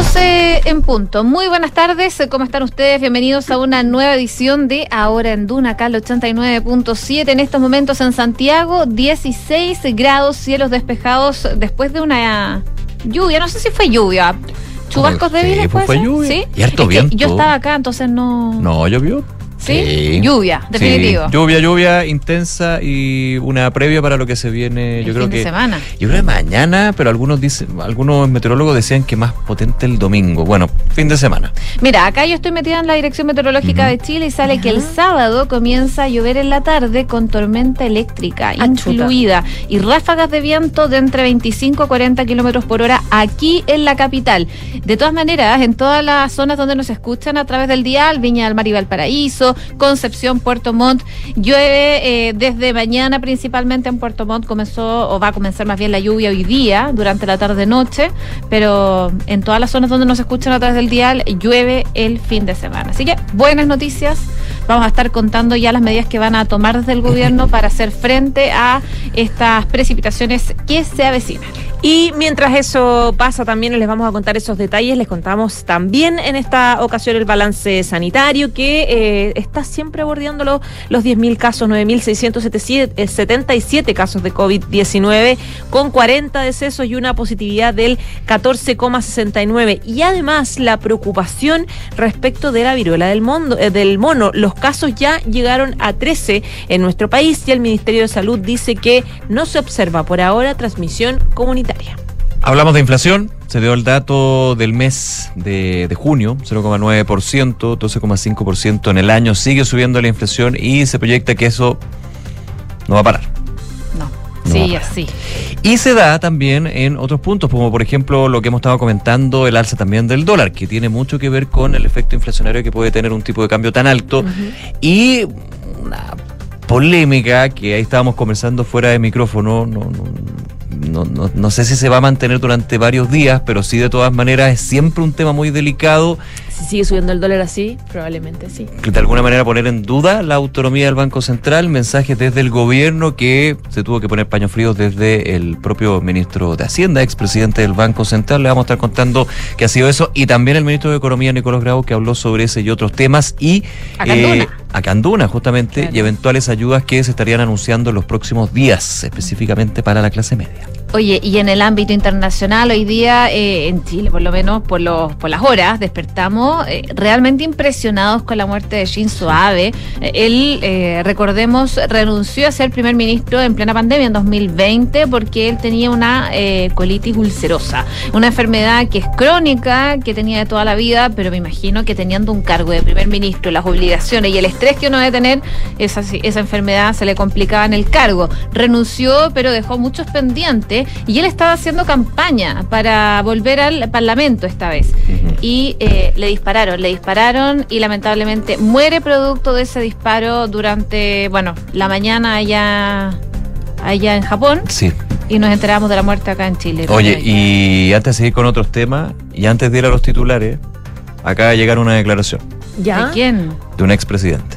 12 en punto. Muy buenas tardes, ¿cómo están ustedes? Bienvenidos a una nueva edición de Ahora en Duna, acá 89.7. En estos momentos en Santiago, 16 grados, cielos despejados después de una lluvia, no sé si fue lluvia. Chubascos débiles, pues fue lluvia. ¿Sí? Y harto viento. Yo estaba acá, entonces no. No, llovió. ¿Sí? Lluvia, definitivo. Lluvia, lluvia intensa y una previa para lo que se viene, El yo creo fin de que semana. yo creo que mañana, pero algunos dicen, algunos meteorólogos decían que más potente el domingo. Bueno, fin de semana. Mira, acá yo estoy metida en la Dirección Meteorológica de Chile y sale que el sábado comienza a llover en la tarde con tormenta eléctrica Ah, incluida y ráfagas de viento de entre 25 a 40 kilómetros por hora aquí en la capital. De todas maneras, en todas las zonas donde nos escuchan a través del dial, Viña del Mar y Valparaíso, Concepción, Puerto Montt, llueve eh, desde mañana principalmente en Puerto Montt comenzó o va a comenzar más bien la lluvia hoy día durante la tarde noche, pero en todas las zonas donde nos escuchan a través del dial llueve el fin de semana. Así que buenas noticias. Vamos a estar contando ya las medidas que van a tomar desde el gobierno para hacer frente a estas precipitaciones que se avecinan. Y mientras eso pasa, también les vamos a contar esos detalles. Les contamos también en esta ocasión el balance sanitario que eh, está siempre bordeando los, los 10.000 casos, 9.677 casos de COVID-19, con 40 decesos y una positividad del 14,69. Y además la preocupación respecto de la viruela del, mondo, eh, del mono. Los casos ya llegaron a 13 en nuestro país y el Ministerio de Salud dice que no se observa por ahora transmisión comunitaria. Hablamos de inflación, se dio el dato del mes de, junio, 0,9%, 12,5% en el año, sigue subiendo la inflación y se proyecta que eso no va a parar. Sí, así. Y se da también en otros puntos, como por ejemplo lo que hemos estado comentando, el alza también del dólar, que tiene mucho que ver con el efecto inflacionario que puede tener un tipo de cambio tan alto. Y una polémica que ahí estábamos conversando fuera de micrófono, no, no, no, no- no sé si se va a mantener durante varios días, pero sí de todas maneras es siempre un tema muy delicado Si sigue subiendo el dólar así, probablemente sí. de alguna manera poner en duda la autonomía del Banco Central, mensajes desde el gobierno que se tuvo que poner paños fríos desde el propio ministro de Hacienda, expresidente del Banco Central. Le vamos a estar contando que ha sido eso y también el ministro de Economía, Nicolás Grau, que habló sobre ese y otros temas y A Canduna. a Canduna, justamente, Claro. y eventuales ayudas que se estarían anunciando en los próximos días, específicamente para la clase media. Oye, y en el ámbito internacional, hoy día, eh, en Chile por lo menos, por, los, por las horas, despertamos eh, realmente impresionados con la muerte de Shinzo Abe. Eh, él, eh, recordemos, renunció a ser primer ministro en plena pandemia en 2020 porque él tenía una eh, colitis ulcerosa, una enfermedad que es crónica, que tenía de toda la vida, pero me imagino que teniendo un cargo de primer ministro, las obligaciones y el estrés que uno debe tener, esa, esa enfermedad se le complicaba en el cargo. Renunció, pero dejó muchos pendientes y él estaba haciendo campaña para volver al Parlamento esta vez. Y eh, le dispararon, le dispararon y lamentablemente muere producto de ese disparo durante, bueno, la mañana allá, allá en Japón Sí. y nos enteramos de la muerte acá en Chile. Oye, y antes de seguir con otros temas, y antes de ir a los titulares, acaba de llegar una declaración ¿Ya? ¿De quién? de un expresidente.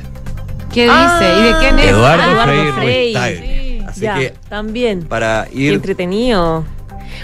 ¿Qué Ah, dice? ¿Y de quién es? Eduardo Ah, Frei Ruiz Frei. Tagle. Así ya, que también. para Qué ir entretenido.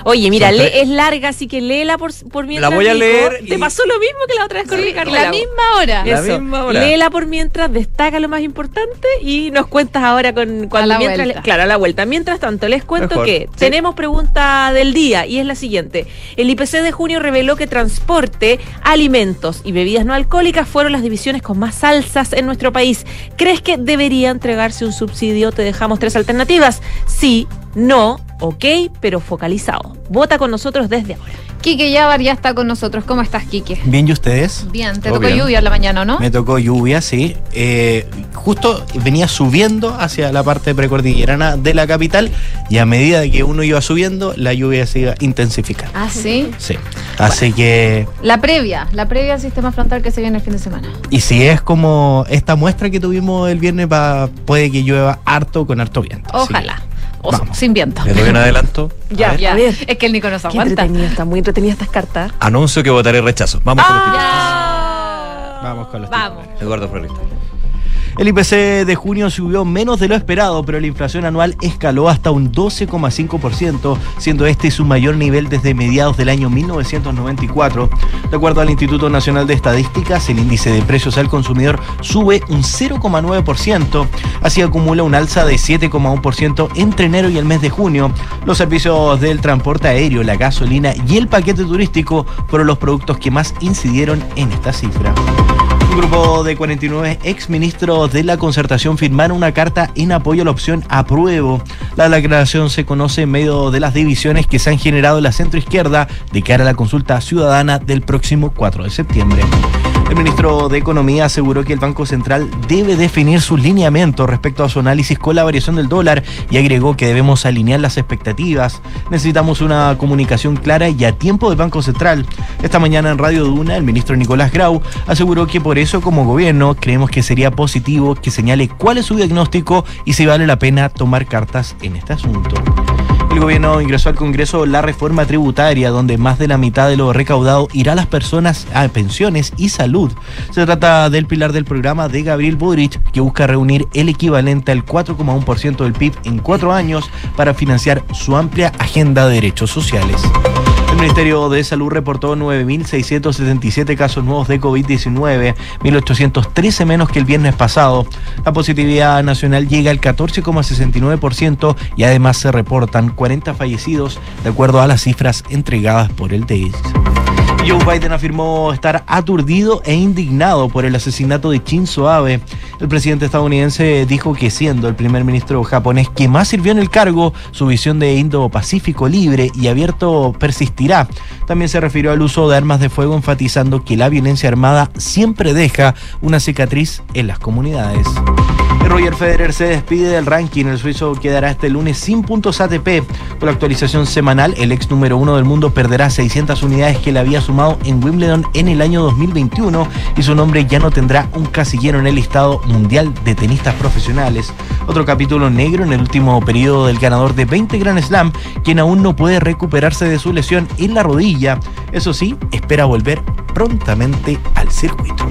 Oye, mira, le- es larga, así que léela por, por mientras. La voy a leer Te y- pasó lo mismo que la otra vez con Sí, Ricardo. la misma hora. La Eso. misma hora. Léela por mientras, destaca lo más importante y nos cuentas ahora con cuando la mientras vuelta. claro, a la vuelta. Mientras tanto, les cuento Mejor, que sí. tenemos pregunta del día y es la siguiente. El IPC de junio reveló que transporte, alimentos y bebidas no alcohólicas fueron las divisiones con más alzas en nuestro país. ¿Crees que debería entregarse un subsidio? Te dejamos tres alternativas. Sí, no, ok, pero focalizado. Vota con nosotros desde ahora. Quique Yavar ya está con nosotros. ¿Cómo estás, Quique? Bien, ¿y ustedes? Bien, te Todo tocó bien. lluvia en la mañana, ¿no? Me tocó lluvia, sí. Eh, justo venía subiendo hacia la parte precordillerana de la capital y a medida que uno iba subiendo, la lluvia se iba intensificando. Ah, sí. Sí. Así que. La previa, la previa al sistema frontal que se viene el fin de semana. Y si es como esta muestra que tuvimos el viernes, va, puede que llueva harto con harto viento. Así que- Ojalá. O Vamos. sin viento. Les doy un adelanto. Ya. Ya. Es que el Nico nos aguanta. está muy entretenida estas cartas. Anuncio que votaré rechazo. Vamos con los titulares. Ya. Vamos con los Vamos. Eduardo Florista. El IPC de junio subió menos de lo esperado, pero la inflación anual escaló hasta un 12,5%, siendo este su mayor nivel desde mediados del año 1994. De acuerdo al Instituto Nacional de Estadísticas, el índice de precios al consumidor sube un 0,9%, así acumula un alza de 7,1% entre enero y el mes de junio. Los servicios del transporte aéreo, la gasolina y el paquete turístico fueron los productos que más incidieron en esta cifra. Grupo de 49 exministros de la concertación firmaron una carta en apoyo a la opción apruebo. La declaración se conoce en medio de las divisiones que se han generado en la centroizquierda de cara a la consulta ciudadana del próximo 4 de septiembre. El ministro de Economía aseguró que el Banco Central debe definir sus lineamientos respecto a su análisis con la variación del dólar y agregó que debemos alinear las expectativas. Necesitamos una comunicación clara y a tiempo del Banco Central. Esta mañana en Radio Duna, el ministro Nicolás Grau aseguró que por eso como gobierno creemos que sería positivo que señale cuál es su diagnóstico y si vale la pena tomar cartas en este asunto. El gobierno ingresó al Congreso la reforma tributaria, donde más de la mitad de lo recaudado irá a las personas a pensiones y salud. Se trata del pilar del programa de Gabriel Boric, que busca reunir el equivalente al 4,1% del PIB en cuatro años para financiar su amplia agenda de derechos sociales. Ministerio de Salud reportó 9.677 casos nuevos de COVID-19, 1.813 menos que el viernes pasado. La positividad nacional llega al 14,69% y además se reportan 40 fallecidos, de acuerdo a las cifras entregadas por el DEIS. Joe Biden afirmó estar aturdido e indignado por el asesinato de Shinzo Abe. El presidente estadounidense dijo que siendo el primer ministro japonés que más sirvió en el cargo, su visión de Indo-Pacífico libre y abierto persistirá. También se refirió al uso de armas de fuego, enfatizando que la violencia armada siempre deja una cicatriz en las comunidades. Roger Federer se despide del ranking. El suizo quedará este lunes sin puntos ATP. Con la actualización semanal, el ex número uno del mundo perderá 600 unidades que le había sumado en Wimbledon en el año 2021 y su nombre ya no tendrá un casillero en el listado mundial de tenistas profesionales. Otro capítulo negro en el último periodo del ganador de 20 Grand Slam, quien aún no puede recuperarse de su lesión en la rodilla. Eso sí, espera volver prontamente al circuito.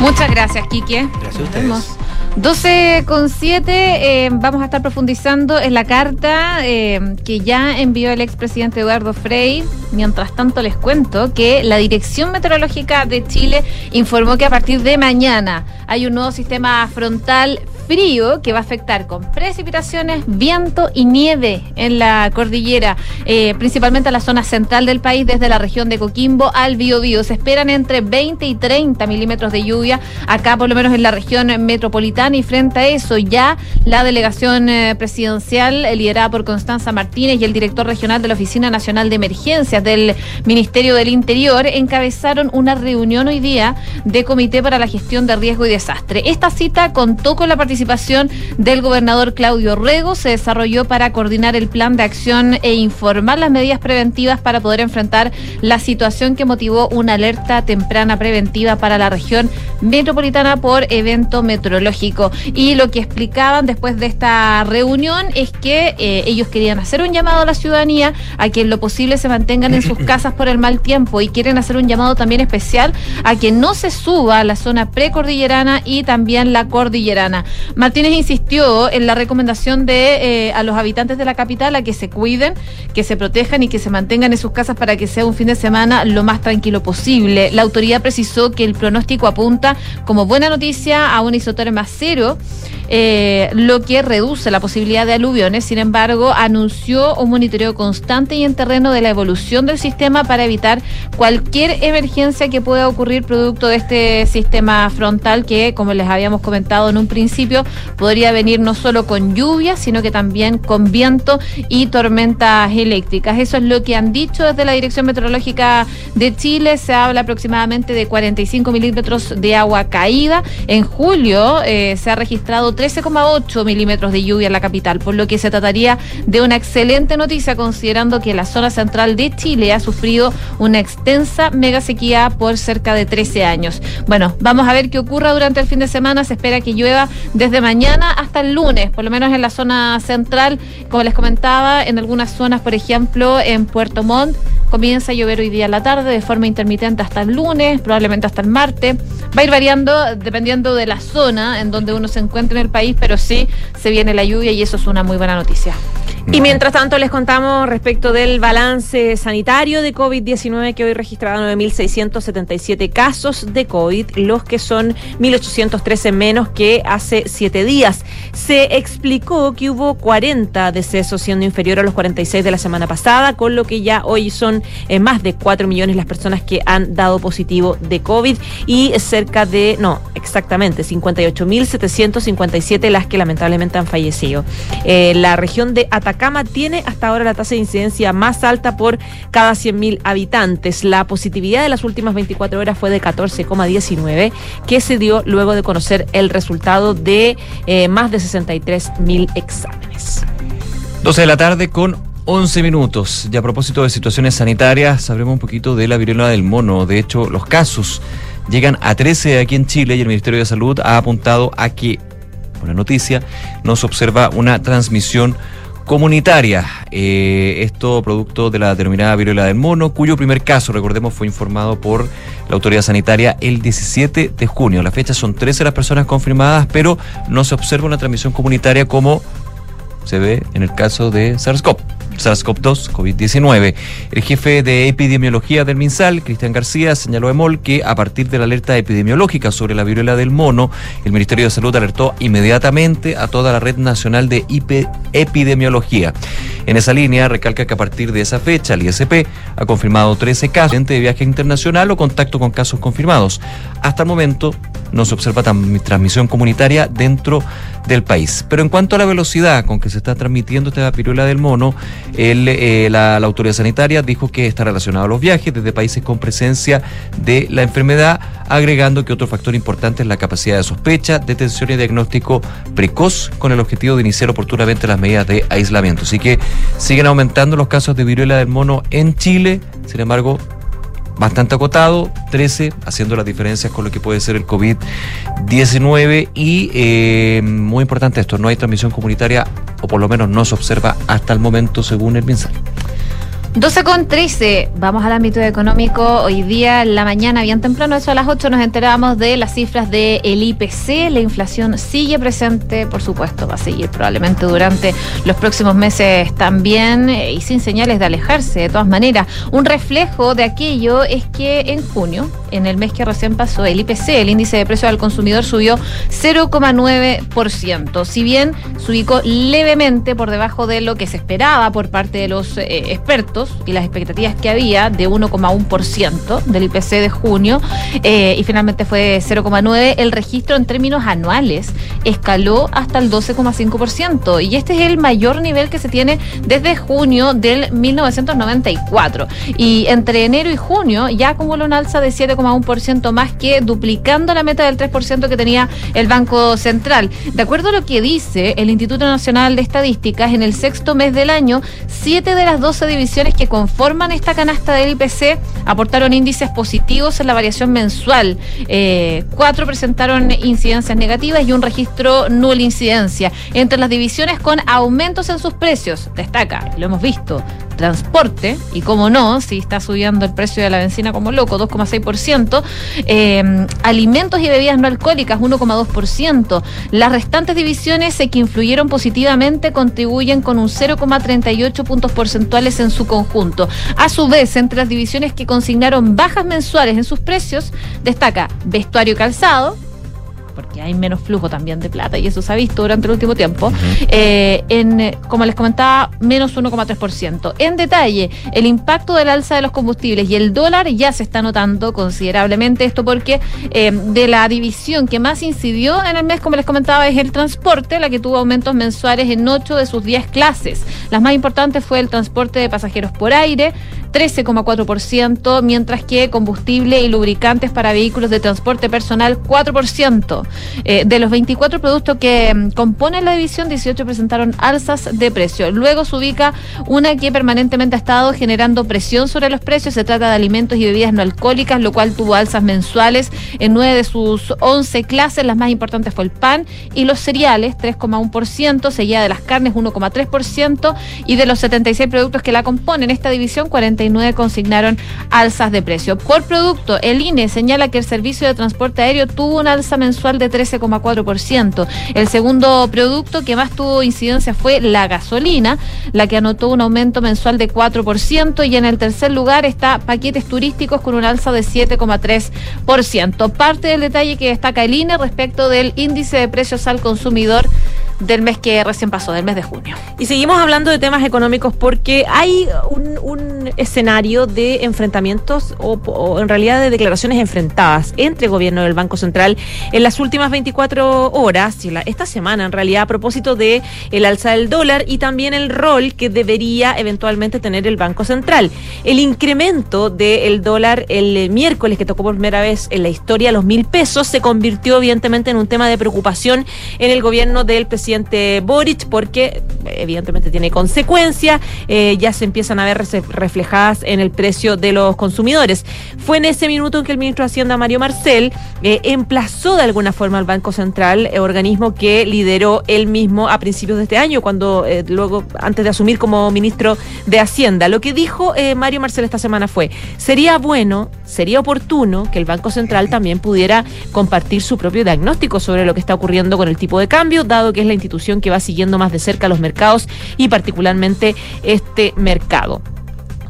Muchas gracias, Quique. Gracias a ustedes. Vemos. 12 con 7, vamos a estar profundizando en la carta eh, que ya envió el expresidente Eduardo Frei. Mientras tanto, les cuento que la Dirección Meteorológica de Chile informó que a partir de mañana hay un nuevo sistema frontal frío que va a afectar con precipitaciones, viento y nieve en la cordillera, eh, principalmente a la zona central del país, desde la región de Coquimbo al Biobío. Se esperan entre 20 y 30 milímetros de lluvia acá, por lo menos en la región metropolitana, y frente a eso ya la delegación eh, presidencial eh, liderada por Constanza Martínez y el director regional de la Oficina Nacional de Emergencias del Ministerio del Interior encabezaron una reunión hoy día de Comité para la Gestión de Riesgo y Desastre. Esta cita contó con la participación del gobernador Claudio Rego, se desarrolló para coordinar el plan de acción e informar las medidas preventivas para poder enfrentar la situación que motivó una alerta temprana preventiva para la región metropolitana por evento meteorológico. Y lo que explicaban después de esta reunión es que eh, ellos querían hacer un llamado a la ciudadanía a que en lo posible se mantengan en sus casas por el mal tiempo y quieren hacer un llamado también especial a que no se suba a la zona precordillerana y también la cordillerana. Martínez insistió en la recomendación de eh, a los habitantes de la capital a que se cuiden, que se protejan y que se mantengan en sus casas para que sea un fin de semana lo más tranquilo posible. La autoridad precisó que el pronóstico apunta como buena noticia a un isotérmico cero eh, lo que reduce la posibilidad de aluviones. Sin embargo, anunció un monitoreo constante y en terreno de la evolución del sistema para evitar cualquier emergencia que pueda ocurrir producto de este sistema frontal que, como les habíamos comentado en un principio, podría venir no solo con lluvia, sino que también con viento y tormentas eléctricas. Eso es lo que han dicho desde la Dirección Meteorológica de Chile. Se habla aproximadamente de 45 milímetros de agua caída. En julio eh, se ha registrado 13,8 milímetros de lluvia en la capital, por lo que se trataría de una excelente noticia considerando que la zona central de Chile ha sufrido una extensa mega sequía por cerca de 13 años. Bueno, vamos a ver qué ocurra durante el fin de semana. Se espera que llueva desde mañana hasta el lunes, por lo menos en la zona central, como les comentaba, en algunas zonas, por ejemplo, en Puerto Montt Comienza a llover hoy día en la tarde de forma intermitente hasta el lunes, probablemente hasta el martes. Va a ir variando dependiendo de la zona en donde uno se encuentre en el país, pero sí se viene la lluvia y eso es una muy buena noticia. Y mientras tanto les contamos respecto del balance sanitario de COVID-19 que hoy registraron 9.677 casos de COVID, los que son 1.813 menos que hace siete días. Se explicó que hubo 40 decesos siendo inferior a los 46 de la semana pasada, con lo que ya hoy son eh, más de 4 millones las personas que han dado positivo de COVID y cerca de, no, exactamente, 58.757 las que lamentablemente han fallecido. Eh, la región de Atacama tiene hasta ahora la tasa de incidencia más alta por cada 100.000 habitantes. La positividad de las últimas 24 horas fue de 14,19, que se dio luego de conocer el resultado de eh, más de 63.000 exámenes. 12 de la tarde con 11 minutos. Y a propósito de situaciones sanitarias, sabremos un poquito de la viruela del mono. De hecho, los casos llegan a 13 aquí en Chile y el Ministerio de Salud ha apuntado a que, buena noticia, no se observa una transmisión comunitaria. Eh, esto producto de la denominada viruela del mono, cuyo primer caso, recordemos, fue informado por la autoridad sanitaria el 17 de junio. La fecha son 13 las personas confirmadas, pero no se observa una transmisión comunitaria como se ve en el caso de SARS-CoV. SARS-CoV-2, COVID-19. El jefe de epidemiología del MinSal, Cristian García, señaló a EMOL que a partir de la alerta epidemiológica sobre la viruela del mono, el Ministerio de Salud alertó inmediatamente a toda la red nacional de epidemiología. En esa línea, recalca que a partir de esa fecha, el ISP ha confirmado 13 casos de viaje internacional o contacto con casos confirmados. Hasta el momento, no se observa transmisión comunitaria dentro del país. Pero en cuanto a la velocidad con que se está transmitiendo esta viruela del mono, eh, la, autoridad sanitaria dijo que está relacionado a los viajes desde países con presencia de la enfermedad, agregando que otro factor importante es la capacidad de sospecha, detención y diagnóstico precoz con el objetivo de iniciar oportunamente las medidas de aislamiento. Así que siguen aumentando los casos de viruela del mono en Chile, sin embargo, bastante acotado, 13, haciendo las diferencias con lo que puede ser el COVID-19 y eh, muy importante esto, no hay transmisión comunitaria o por lo menos no se observa hasta el momento según el MinSal. 12 con 13, vamos al ámbito económico. Hoy día, en la mañana, bien temprano, eso a las 8, nos enterábamos de las cifras del IPC. La inflación sigue presente, por supuesto, va a seguir probablemente durante los próximos meses también eh, y sin señales de alejarse, de todas maneras. Un reflejo de aquello es que en junio, en el mes que recién pasó, el IPC, el índice de precios al consumidor, subió 0,9%. Si bien se ubicó levemente por debajo de lo que se esperaba por parte de los eh, expertos, y las expectativas que había de 1,1% del IPC de junio eh, y finalmente fue 0,9%. El registro en términos anuales escaló hasta el 12,5% y este es el mayor nivel que se tiene desde junio del 1994. Y entre enero y junio ya acumuló una alza de 7,1% más que duplicando la meta del 3% que tenía el Banco Central. De acuerdo a lo que dice el Instituto Nacional de Estadísticas, en el sexto mes del año, 7 de las 12 divisiones que conforman esta canasta del IPC aportaron índices positivos en la variación mensual. Eh, cuatro presentaron incidencias negativas y un registro nula incidencia. Entre las divisiones con aumentos en sus precios, destaca, lo hemos visto, transporte, y como no, si está subiendo el precio de la benzina como loco, 2,6%, eh, alimentos y bebidas no alcohólicas, 1,2%. Las restantes divisiones que influyeron positivamente contribuyen con un 0,38 puntos porcentuales en su conjunto. A su vez, entre las divisiones que consignaron bajas mensuales en sus precios, destaca vestuario calzado, porque hay menos flujo también de plata y eso se ha visto durante el último tiempo, eh, en, como les comentaba, menos 1,3%. En detalle, el impacto del alza de los combustibles y el dólar ya se está notando considerablemente esto porque eh, de la división que más incidió en el mes, como les comentaba, es el transporte, la que tuvo aumentos mensuales en 8 de sus 10 clases. Las más importantes fue el transporte de pasajeros por aire, 13,4%, mientras que combustible y lubricantes para vehículos de transporte personal 4%. Eh, de los 24 productos que mm, componen la división, 18 presentaron alzas de precio. Luego se ubica una que permanentemente ha estado generando presión sobre los precios. Se trata de alimentos y bebidas no alcohólicas, lo cual tuvo alzas mensuales en 9 de sus 11 clases. Las más importantes fue el pan y los cereales, 3,1%, seguida de las carnes, 1,3%, y de los 76 productos que la componen esta división, 49 consignaron alzas de precio. Por producto, el INE señala que el servicio de transporte aéreo tuvo una alza mensual de 13,4%. El segundo producto que más tuvo incidencia fue la gasolina, la que anotó un aumento mensual de 4%, y en el tercer lugar está paquetes turísticos con un alza de 7,3%. Parte del detalle que destaca el INE respecto del índice de precios al consumidor del mes que recién pasó, del mes de junio. Y seguimos hablando de temas económicos porque hay un, escenario de enfrentamientos o, en realidad de declaraciones enfrentadas entre el gobierno y el Banco Central en las últimas 24 horas, esta semana en realidad, a propósito de el alza del dólar y también el rol que debería eventualmente tener el Banco Central. El incremento del dólar el miércoles, que tocó por primera vez en la historia los mil pesos, se convirtió evidentemente en un tema de preocupación en el gobierno del presidente presidente Boric porque evidentemente tiene consecuencias, eh, ya se empiezan a ver reflejadas en el precio de los consumidores. Fue en ese minuto en que el ministro de Hacienda, Mario Marcel, eh, emplazó de alguna forma al Banco Central, eh, organismo que lideró él mismo a principios de este año, cuando luego, antes de asumir como ministro de Hacienda. Lo que dijo Mario Marcel esta semana fue, sería bueno, sería oportuno que el Banco Central también pudiera compartir su propio diagnóstico sobre lo que está ocurriendo con el tipo de cambio, dado que es la institución que va siguiendo más de cerca los mercados y particularmente este mercado.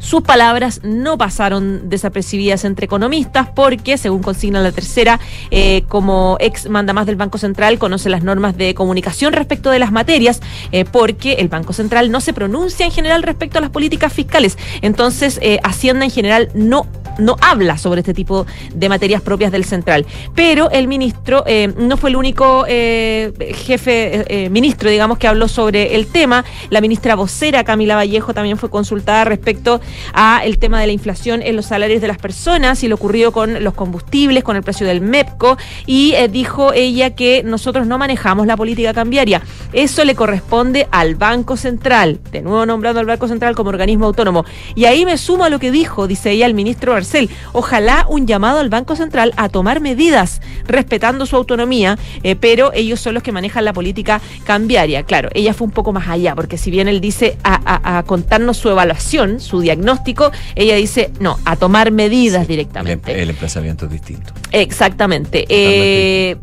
Sus palabras no pasaron desapercibidas entre economistas porque, según consigna la tercera, eh, como ex manda más del Banco Central, conoce las normas de comunicación respecto de las materias, eh, porque el Banco Central no se pronuncia en general respecto a las políticas fiscales. Entonces, eh, Hacienda en general no no habla sobre este tipo de materias propias del central. Pero el ministro no fue el único jefe, ministro, digamos, que habló sobre el tema. La ministra vocera, Camila Vallejo, también fue consultada respecto a el tema de la inflación en los salarios de las personas y lo ocurrido con los combustibles, con el precio del MEPCO. Y dijo ella que nosotros no manejamos la política cambiaria. Eso le corresponde al Banco Central, de nuevo nombrando al Banco Central como organismo autónomo. Y ahí me sumo a lo que dijo, dice ella, el ministro Marcel. Ojalá un llamado al Banco Central a tomar medidas respetando su autonomía, eh, pero ellos son los que manejan la política cambiaria. Claro, ella fue un poco más allá, porque si bien él dice a contarnos su evaluación, su diagnóstico, ella dice no, a tomar medidas directamente. El, el emplazamiento es distinto. Exactamente. Eh,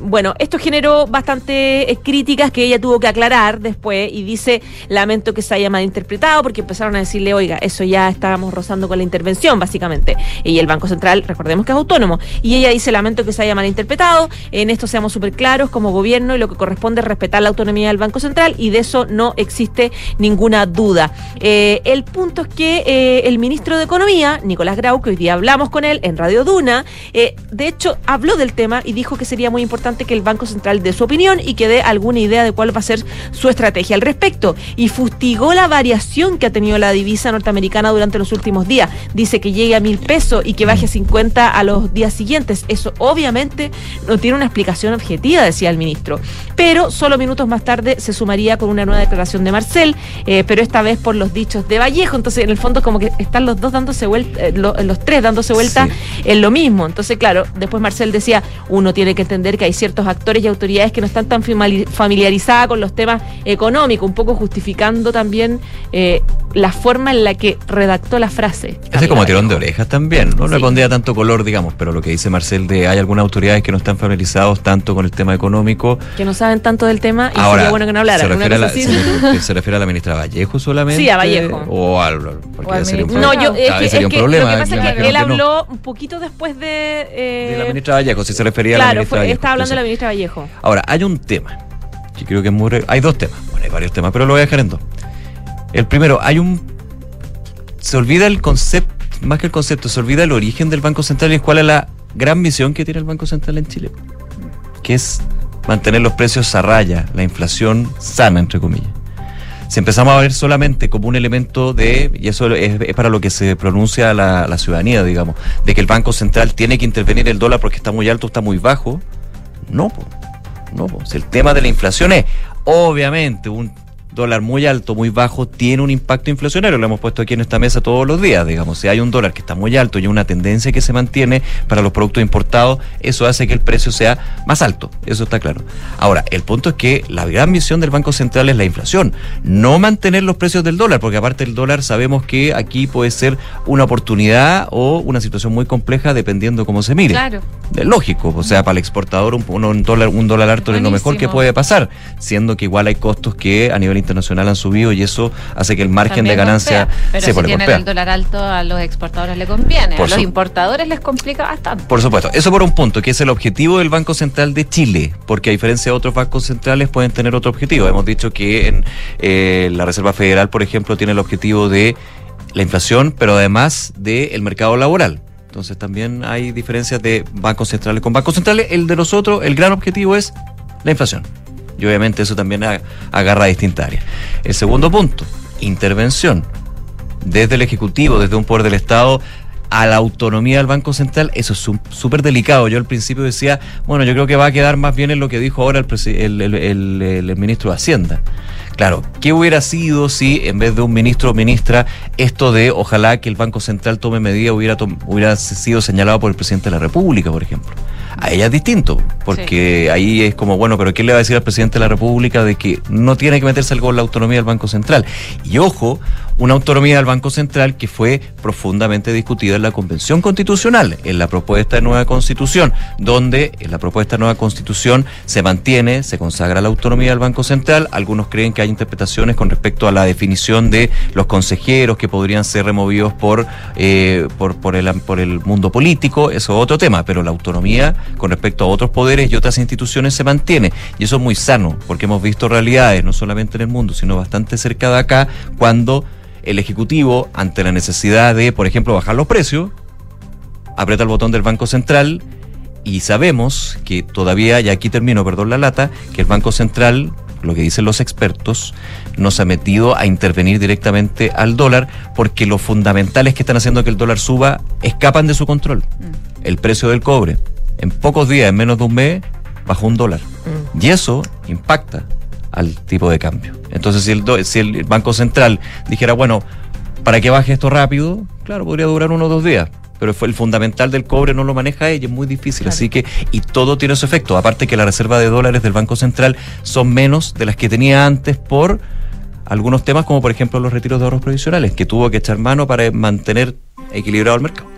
bueno, esto generó bastante eh, críticas que ella tuvo que aclarar después y dice, lamento que se haya malinterpretado porque empezaron a decirle, oiga, eso ya estábamos rozando con la intervención, básicamente. Y el Banco Central, recordemos que es autónomo. Y ella dice, lamento que se haya malinterpretado, en esto seamos súper claros como gobierno y lo que corresponde es respetar la autonomía del Banco Central y de eso no existe ninguna duda. Eh, el punto es que eh, el ministro de Economía, Nicolás Grau, que hoy día hablamos con él en Radio Duna, de hecho habló del tema y dijo que sería muy importante que el Banco Central dé su opinión y que dé alguna idea de cuál va a ser su estrategia al respecto. Y fustigó la variación que ha tenido la divisa norteamericana durante los últimos días. Dice que llegue a mil pesos y que baje a 50 a los días siguientes. Eso obviamente no tiene una explicación objetiva, decía el ministro. Pero solo minutos más tarde se sumaría con una nueva declaración de Marcel, eh, pero esta vez por los dichos de Vallejo. Entonces, en el fondo, como que están los dos dándose vuelta, eh, lo, los tres dándose vuelta sí. en lo mismo. Entonces, claro, después Marcel decía, uno tiene que entender que hay ciertos actores y autoridades que no están tan familiarizadas con los temas económicos, un poco justificando también eh, la forma en la que redactó la frase. Ese como tirón de orejas también, no sí. le pondría tanto color, digamos, pero lo que dice Marcel de hay algunas autoridades que no están familiarizados tanto con el tema económico. Que no saben tanto del tema y Ahora, sería bueno que no hablaran. Se refiere, a la, se, se refiere a la ministra Vallejo solamente. Sí, a Vallejo. O al, porque o al sería un no, yo, es que, sería es un problema. Lo que pasa es que él no. habló un poquito después de. Eh, de la ministra Vallejo, si se refería claro, a la ministra fue, estaba hablando Yo la ministra Vallejo. Ahora, hay un tema, que creo que es muy... Hay dos temas, bueno, hay varios temas, pero lo voy a dejar en dos. El primero, hay un... Se olvida el concepto, más que el concepto, se olvida el origen del Banco Central y cuál es la gran misión que tiene el Banco Central en Chile, que es mantener los precios a raya, la inflación sana, entre comillas. Si empezamos a ver solamente como un elemento de, y eso es, es para lo que se pronuncia la, la ciudadanía, digamos, de que el Banco Central tiene que intervenir el dólar porque está muy alto, está muy bajo, no, no, el tema de la inflación es, obviamente, un dólar muy alto, muy bajo, tiene un impacto inflacionario. Lo hemos puesto aquí en esta mesa todos los días, digamos. Si hay un dólar que está muy alto y una tendencia que se mantiene para los productos importados, eso hace que el precio sea más alto. Eso está claro. Ahora, el punto es que la gran misión del Banco Central es la inflación, no mantener los precios del dólar, porque aparte el dólar sabemos que aquí puede ser una oportunidad o una situación muy compleja dependiendo cómo se mire. Claro. Es lógico, o sea, para el exportador un, dólar un dólar alto es lo mejor que puede pasar, siendo que igual hay costos que a nivel internacional han subido y eso hace que el margen También de ganancia golpea. Pero se si tienen golpea. el dólar alto, a los exportadores le conviene. Por a los importadores les complica bastante. Por supuesto, eso por un punto, que es el objetivo del Banco Central de Chile, porque a diferencia de otros bancos centrales pueden tener otro objetivo. Hemos dicho que en eh, la Reserva Federal, por ejemplo, tiene el objetivo de la inflación, pero además del mercado laboral. Entonces también hay diferencias de bancos centrales con bancos centrales. El de nosotros, el gran objetivo es la inflación. Y obviamente eso también agarra a distintas áreas. El segundo punto, intervención desde el Ejecutivo, desde un poder del Estado, a la autonomía del Banco Central, eso es súper delicado. Yo al principio decía, bueno, yo creo que va a quedar más bien en lo que dijo ahora el, el- el- ministro de Hacienda. Claro, ¿qué hubiera sido si en vez de un ministro o ministra esto de ojalá que el Banco Central tome medidas hubiera, tom- hubiera sido señalado por el presidente de la República, por ejemplo? A ella es distinto, porque ahí es como, bueno, pero ¿qué le va a decir al presidente de la República de que no tiene que meterse algo en la autonomía del Banco Central? Y ojo, una autonomía del Banco Central que fue profundamente discutida en la Convención Constitucional, en la propuesta de nueva Constitución, donde en la propuesta de nueva Constitución se mantiene, se consagra la autonomía del Banco Central. Algunos creen que hay interpretaciones con respecto a la definición de los consejeros que podrían ser removidos por, eh, por, por, el, por el mundo político, eso es otro tema, pero la autonomía con respecto a otros poderes y otras instituciones se mantiene. Y eso es muy sano, porque hemos visto realidades, no solamente en el mundo, sino bastante cerca de acá, cuando el Ejecutivo, ante la necesidad de, por ejemplo, bajar los precios, aprieta el botón del Banco Central y sabemos que todavía, y aquí termino, perdón la lata, que el Banco Central, lo que dicen los expertos, no se ha metido a intervenir directamente al dólar porque los fundamentales que están haciendo que el dólar suba escapan de su control. El precio del cobre, en pocos días, en menos de un mes, bajó un dólar. Y eso impacta al tipo de cambio. Entonces, si el, do- si el Banco Central dijera, bueno, para que baje esto rápido, claro, podría durar uno o dos días. Pero fue el fundamental del cobre no lo maneja ella, es muy difícil. Así que, y todo tiene su efecto. Aparte que la reserva de dólares del Banco Central son menos de las que tenía antes por algunos temas, como por ejemplo los retiros de ahorros provisionales, que tuvo que echar mano para mantener equilibrado el mercado.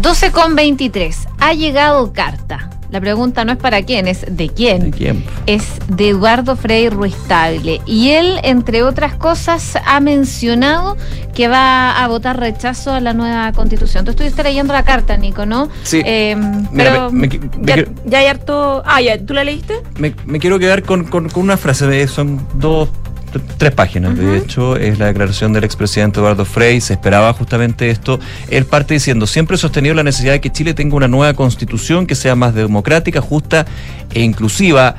12 con 23. Ha llegado carta. La pregunta no es para quién, es de quién. ¿De quién? Es de Eduardo Frei Ruiz Tagle. Y él, entre otras cosas, ha mencionado que va a votar rechazo a la nueva constitución. Tú estuviste leyendo la carta, Nico, ¿no? Sí. Eh, Mira, pero me- me- me Ya, quiero- ya hay harto. Ah, ya, ¿tú la leíste? Me, quiero quedar con, con- con una frase, de, son dos, tres páginas, de hecho, es la declaración del expresidente Eduardo Frei, se esperaba justamente esto. Él parte diciendo, siempre he sostenido la necesidad de que Chile tenga una nueva constitución que sea más democrática, justa e inclusiva.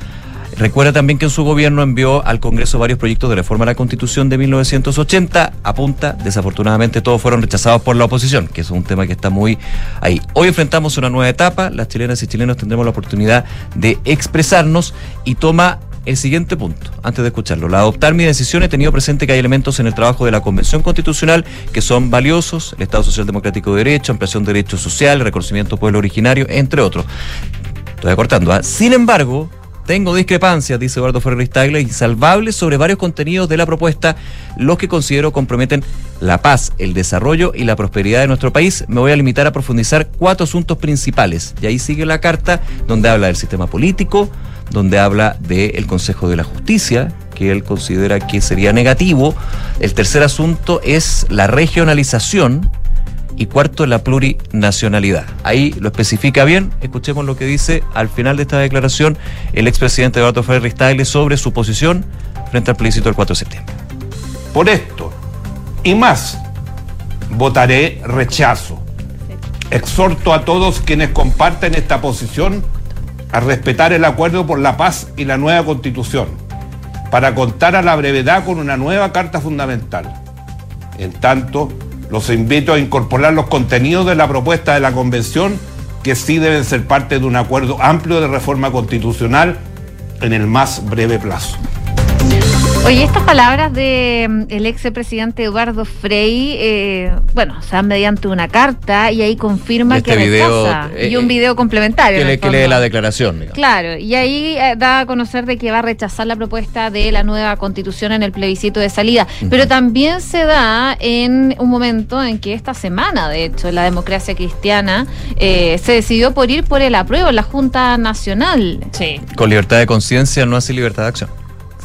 Recuerda también que en su gobierno envió al Congreso varios proyectos de reforma a la Constitución de 1980. Apunta, desafortunadamente todos fueron rechazados por la oposición, que es un tema que está muy ahí. Hoy enfrentamos una nueva etapa, las chilenas y chilenos tendremos la oportunidad de expresarnos y toma el siguiente punto, antes de escucharlo. Al adoptar mi decisión he tenido presente que hay elementos en el trabajo de la Convención Constitucional que son valiosos, el Estado Social Democrático de Derecho, ampliación de derechos sociales, reconocimiento pueblo originario, entre otros. Estoy acortando. ¿ah? Sin embargo, tengo discrepancias, dice Eduardo Ferrer Tagle, insalvables sobre varios contenidos de la propuesta, los que considero comprometen la paz, el desarrollo y la prosperidad de nuestro país. Me voy a limitar a profundizar cuatro asuntos principales. Y ahí sigue la carta donde habla del sistema político, donde habla del Consejo de la Justicia, que él considera que sería negativo. El tercer asunto es la regionalización Y cuarto, la plurinacionalidad. Ahí lo especifica bien. Escuchemos lo que dice al final de esta declaración el expresidente Eduardo Frei Ristage sobre su posición frente al plebiscito del 4 de septiembre. Por esto y más, votaré rechazo. Exhorto a todos quienes comparten esta posición a respetar el acuerdo por la paz y la nueva constitución, para contar a la brevedad con una nueva carta fundamental. En tanto, los invito a incorporar los contenidos de la propuesta de la convención que sí deben ser parte de un acuerdo amplio de reforma constitucional en el más breve plazo. Oye, estas palabras del el ex presidente Eduardo Frei, eh, bueno, se dan mediante una carta y ahí confirma Este que video, rechaza. eh, y un eh, video complementario. Que, le- lee la declaración. digamos. Claro, y ahí eh, da a conocer de que va a rechazar la propuesta de la nueva constitución en el plebiscito de salida. Pero también se da en un momento en que esta semana, de hecho, la democracia cristiana eh, se decidió por ir por el apruebo en la Junta Nacional. Sí. Con libertad de conciencia no hace libertad de acción.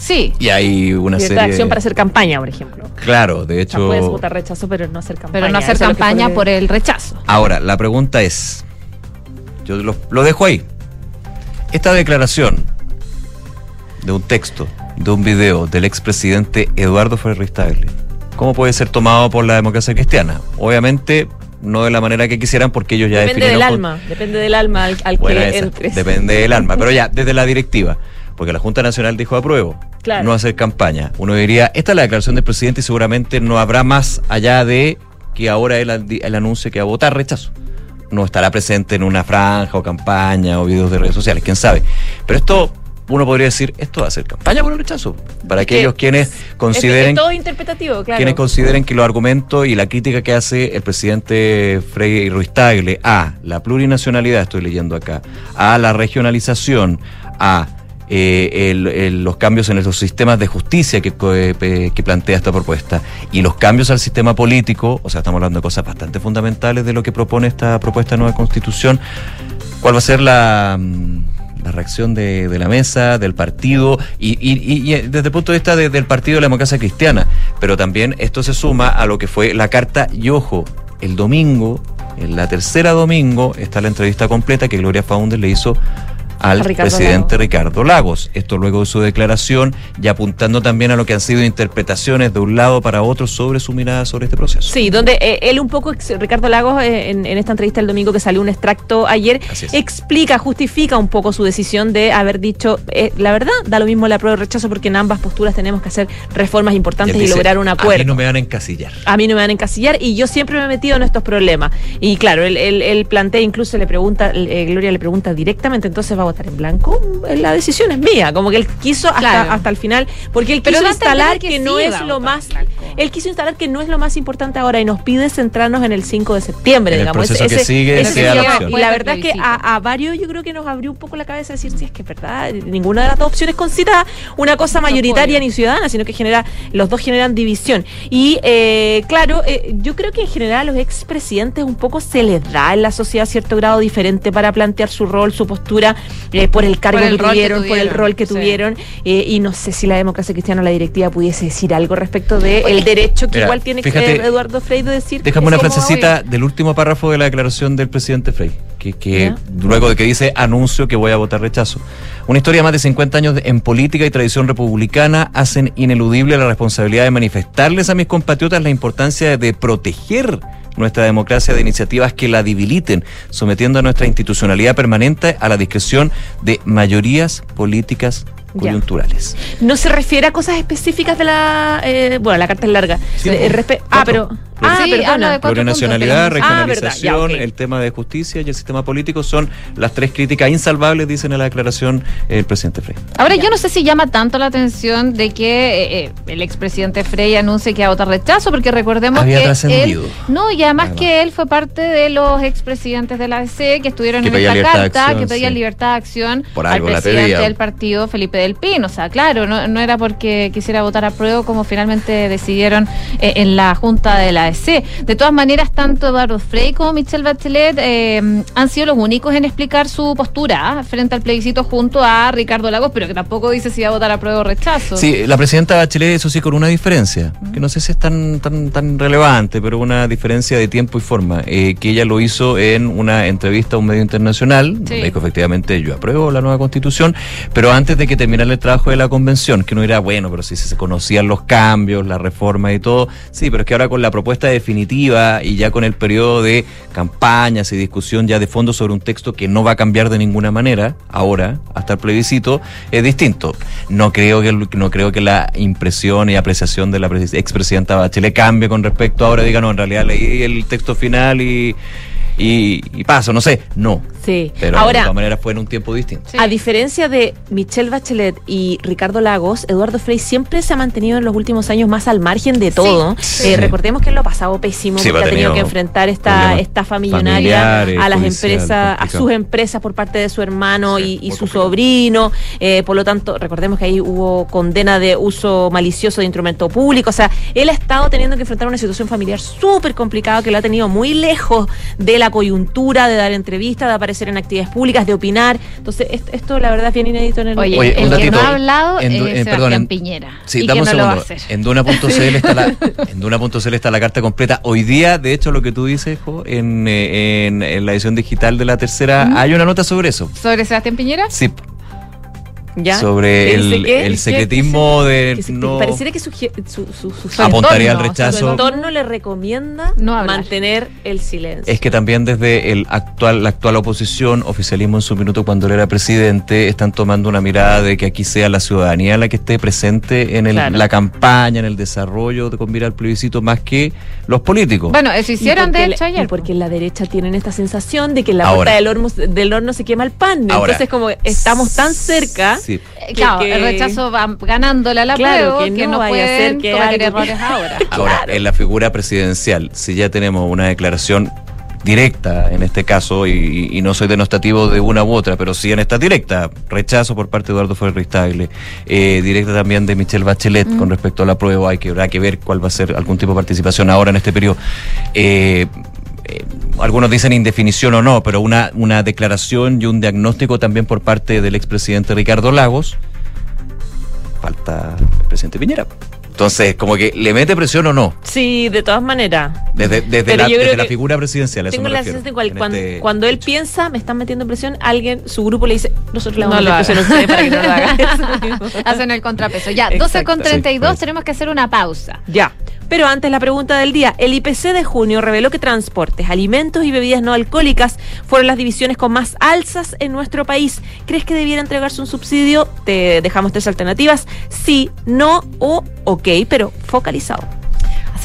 Sí. Y hay una Libertad serie. de acción para hacer campaña, por ejemplo. Claro, de O sea, hecho. puedes votar rechazo, pero no hacer campaña. Pero no hacer Eso campaña por el rechazo. Ahora, la pregunta es, yo lo, lo dejo ahí. Esta declaración de un texto, de un video del expresidente Eduardo Ferrer ¿cómo puede ser tomado por la democracia cristiana? Obviamente, no de la manera que quisieran, porque ellos ya Depende del con- alma, depende del alma al, que esa, entres. Depende del alma, pero ya, desde la directiva. Porque la Junta Nacional dijo apruebo, Claro. no hacer campaña. Uno diría, esta es la declaración del presidente y seguramente no habrá más allá de que ahora él, él anuncie que va a votar rechazo. No estará presente en una franja o campaña o videos de redes sociales, quién sabe. Pero esto, uno podría decir, esto va a ser campaña por el rechazo. Para Es que aquellos quienes Es, consideren es todo interpretativo, claro. quienes consideren que los argumentos y la crítica que hace el presidente Frei Ruiz Tagle a la plurinacionalidad, estoy leyendo acá, a la regionalización, a eh, los cambios en los sistemas de justicia eh, que plantea esta propuesta. Y los cambios al sistema político, o sea, estamos hablando de cosas bastante fundamentales de lo que propone esta propuesta de nueva constitución, ¿cuál va a ser la... mm, la reacción de, de la mesa, del partido, y, y desde el punto de vista de- del Partido de la Democracia Cristiana. Pero también esto se suma a lo que fue la carta, y ojo, el domingo, en la tercera domingo, está la entrevista completa que Gloria Faundes le hizo al A Ricardo presidente Lagos. Ricardo Lagos. Esto luego de su declaración y apuntando también a lo que han sido interpretaciones de un lado para otro sobre su mirada sobre este proceso. Sí, donde eh, él un poco, Ricardo Lagos, eh, en, en esta entrevista el domingo que salió un extracto ayer, explica, justifica un poco su decisión de haber dicho, eh, la verdad, da lo mismo la prueba de rechazo porque en ambas posturas tenemos que hacer reformas importantes y dice, lograr un "A acuerdo. mí no me van a encasillar. a mí no me van a encasillar y yo siempre me he metido en estos problemas. Y claro, él, él- él plantea, incluso le pregunta, Gloria le pregunta directamente, entonces va a votar en blanco. La decisión es mía, como que él quiso hasta, Claro. hasta el final, porque él quiso instalar que que, sí no es lo más, él quiso instalar que no es lo más importante ahora y nos pide centrarnos en el 5 de septiembre, En el digamos. proceso que sigue ese sea la. Y la verdad es que a, a varios yo creo que nos abrió un poco la cabeza decir, si es que es verdad, ninguna de las dos opciones concita una cosa mayoritaria ni ciudadana, sino que genera, los dos generan división. Y eh, claro, eh, yo creo que en general a los expresidentes un poco se les da en la sociedad cierto grado diferente para plantear su rol, su postura, eh, por el cargo Por el que, que tuvieron, por el rol que sí. tuvieron. eh, y no sé si la democracia cristiana o la directiva pudiese decir algo respecto de el derecho que mira, igual tiene fíjate, eh, Eduardo Frei de decir. Déjame una frasecita del último párrafo de la declaración del presidente Frey, que, que luego de que dice anuncio que voy a votar rechazo. Una historia de más de 50 años de- en política y tradición republicana hacen ineludible la responsabilidad de manifestarles a mis compatriotas la importancia de proteger nuestra democracia de iniciativas que la debiliten, sometiendo a nuestra institucionalidad permanente a la discreción de mayorías políticas Ya. coyunturales. No se refiere a cosas específicas de la. eh, bueno, la carta es larga. Sí, Eh, pues, ah, pero. Ah, Sí, perdona. Plurinacionalidad. Ah, ya, regionalización, el tema de justicia y el sistema político son las tres críticas insalvables, dicen en la declaración el presidente Frey. Ahora, Ya. yo no sé si llama tanto la atención de que eh, eh, el expresidente Frey anuncie que va a votar rechazo, porque recordemos Había que él, no, y además Además. que él fue parte de los expresidentes de la AC que estuvieron Que en esta carta, acción, que pedían sí. libertad de acción Por al algo la presidente del partido, Felipe del Pino. O sea, claro, no, no era porque quisiera votar a prueba como finalmente decidieron eh, en la Junta de la De todas maneras, tanto Eduardo Frey como Michelle Bachelet eh, han sido los únicos en explicar su postura ¿ah? frente al plebiscito junto a Ricardo Lagos, pero que tampoco dice si va a votar a prueba o rechazo. Sí, la presidenta Bachelet, eso sí, con una diferencia, que no sé si es tan, tan, tan relevante, pero una diferencia de tiempo y forma, eh, que ella lo hizo en una entrevista a un medio internacional, donde dijo efectivamente yo apruebo la nueva constitución, pero antes de que terminara el trabajo de la convención, que no era bueno, pero si se conocían los cambios, la reforma y todo, sí, pero es que ahora con la propuesta definitiva y ya con el periodo de campañas y discusión ya de fondo sobre un texto que no va a cambiar de ninguna manera, ahora, hasta el plebiscito, es distinto. No creo que, no creo que la impresión y apreciación de la presi- expresidenta Bachelet cambie con respecto a ahora, diga, no, en realidad leí el texto final y, y, y paso, no sé, no. Sí. Pero de Ahora, todas maneras fue en un tiempo distinto. Sí. A diferencia de Michelle Bachelet y Ricardo Lagos, Eduardo Frei siempre se ha mantenido en los últimos años más al margen de todo. Sí. Eh, recordemos que él lo ha pasado pésimo Sí, porque ha tenido tenido que enfrentar esta estafa millonaria a las empresas, a sus empresas por parte de su hermano y, su complicado. sobrino. Eh, por lo tanto, recordemos que ahí hubo condena de uso malicioso de instrumento público. O sea, él ha estado teniendo que enfrentar una situación familiar súper complicada que lo ha tenido muy lejos de la coyuntura, de dar entrevistas, de aparecer en actividades públicas, de opinar. Entonces, est- esto, la verdad es bien inédito en el Oye, Oye, el un que no ha hablado En es eh, Sebastián perdón, en- Piñera. Sí, y dame que un no segundo. En Duna.cl está la en Duna.cl está la carta completa. Hoy día, de hecho, lo que tú dices, Jo, en, eh, en, en la edición digital de la tercera, hay una nota sobre eso. ¿Sobre Sebastián Piñera? Sí, ¿Ya? sobre ¿Qué dice el, qué? el ¿Qué? secretismo de Que se- no Pareciera que su, su, su, su- su apuntaría al rechazo. su entorno le recomienda No mantener el silencio. Es que también desde el actual, la actual oposición, oficialismo en su minuto cuando él era presidente, están tomando una mirada de que aquí sea la ciudadanía la que esté presente en el- Claro. la campaña, en el desarrollo de con mira al plebiscito, más que los políticos. Bueno, eso hicieron de hecho ayer. porque en la derecha tienen esta sensación de que en la puerta del horno, del horno se quema el pan. Ahora. Entonces, como estamos tan cerca, Sí. Eh, Claro, que- el rechazo va ganándole a la Claro, prueba, que que, no no, vaya a pueden ser que cometer algo- errores ahora. Ahora, en la figura presidencial, si ya tenemos una declaración directa en este caso, y, y no soy denostativo de una u otra, pero sí en esta directa, rechazo por parte de Eduardo Ferrer Tagle, eh, directa también de Michelle Bachelet con respecto a la prueba, hay que, habrá que ver cuál va a ser algún tipo de participación ahora en este periodo. Eh, eh, algunos dicen indefinición o no, pero una, una declaración y un diagnóstico también por parte del expresidente Ricardo Lagos, falta el presidente Piñera. Entonces, como que le mete presión o no. sí, de todas maneras. Desde, desde la, desde la figura presidencial, a eso Tengo me la sensación de cual- en cuando, este cuando él piensa, me están metiendo presión, alguien, su grupo le dice, nosotros le No vamos a lo meter presión a ustedes para que no lo hagan. Hacen el contrapeso. Ya, Exacto. 12 con Sí, 32, parece. tenemos que hacer una pausa. Ya. Pero antes la pregunta del día. El IPC de junio reveló que transportes, alimentos y bebidas no alcohólicas fueron las divisiones con más alzas en nuestro país. ¿Crees que debiera entregarse un subsidio? Te dejamos tres alternativas. Sí, no o ok, pero focalizado.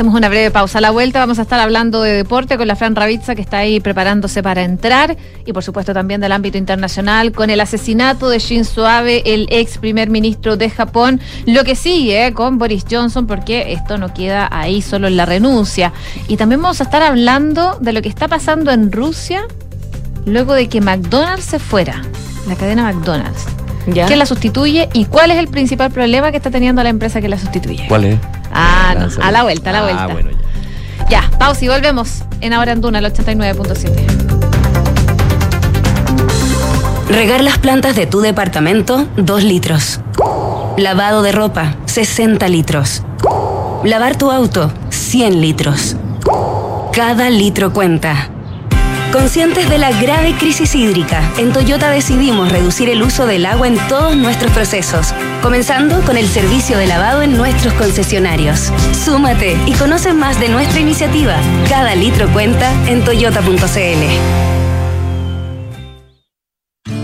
Hacemos una breve pausa. A la vuelta vamos a estar hablando de deporte con la Fran Ravizza que está ahí preparándose para entrar y por supuesto también del ámbito internacional con el asesinato de Shinzo Abe, el ex primer ministro de Japón. Lo que sigue eh, con Boris Johnson porque esto no queda ahí solo en la renuncia. Y también vamos a estar hablando de lo que está pasando en Rusia luego de que McDonald's se fuera, la cadena McDonald's. ¿Ya? ¿Quién la sustituye y cuál es el principal problema que está teniendo la empresa que la sustituye? ¿Cuál es? Ah, no, a la vuelta, a la vuelta. Ah, bueno, ya. Ya, pausa y volvemos en Ahora en Duna, el 89.7. Regar las plantas de tu departamento, 2 litros. Lavado de ropa, 60 litros. Lavar tu auto, 100 litros. Cada litro cuenta. Conscientes de la grave crisis hídrica, en Toyota decidimos reducir el uso del agua en todos nuestros procesos, comenzando con el servicio de lavado en nuestros concesionarios. Súmate y conoce más de nuestra iniciativa. Cada litro cuenta en toyota.cl.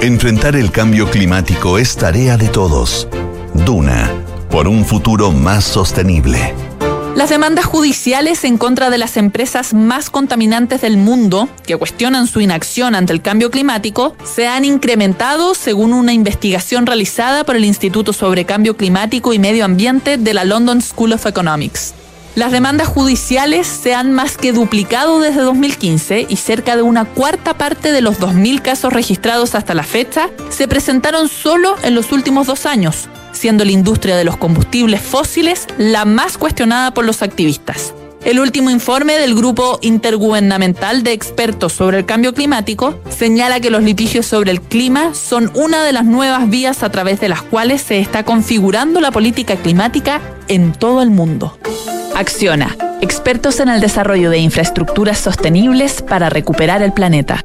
Enfrentar el cambio climático es tarea de todos. Duna, por un futuro más sostenible. Las demandas judiciales en contra de las empresas más contaminantes del mundo, que cuestionan su inacción ante el cambio climático, se han incrementado según una investigación realizada por el Instituto sobre Cambio Climático y Medio Ambiente de la London School of Economics. Las demandas judiciales se han más que duplicado desde 2015 y cerca de una cuarta parte de los 2.000 casos registrados hasta la fecha se presentaron solo en los últimos dos años, siendo la industria de los combustibles fósiles la más cuestionada por los activistas. El último informe del Grupo Intergubernamental de Expertos sobre el Cambio Climático señala que los litigios sobre el clima son una de las nuevas vías a través de las cuales se está configurando la política climática en todo el mundo. Acciona, expertos en el desarrollo de infraestructuras sostenibles para recuperar el planeta.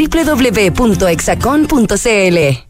www.exacon.cl.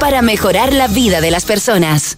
para mejorar la vida de las personas.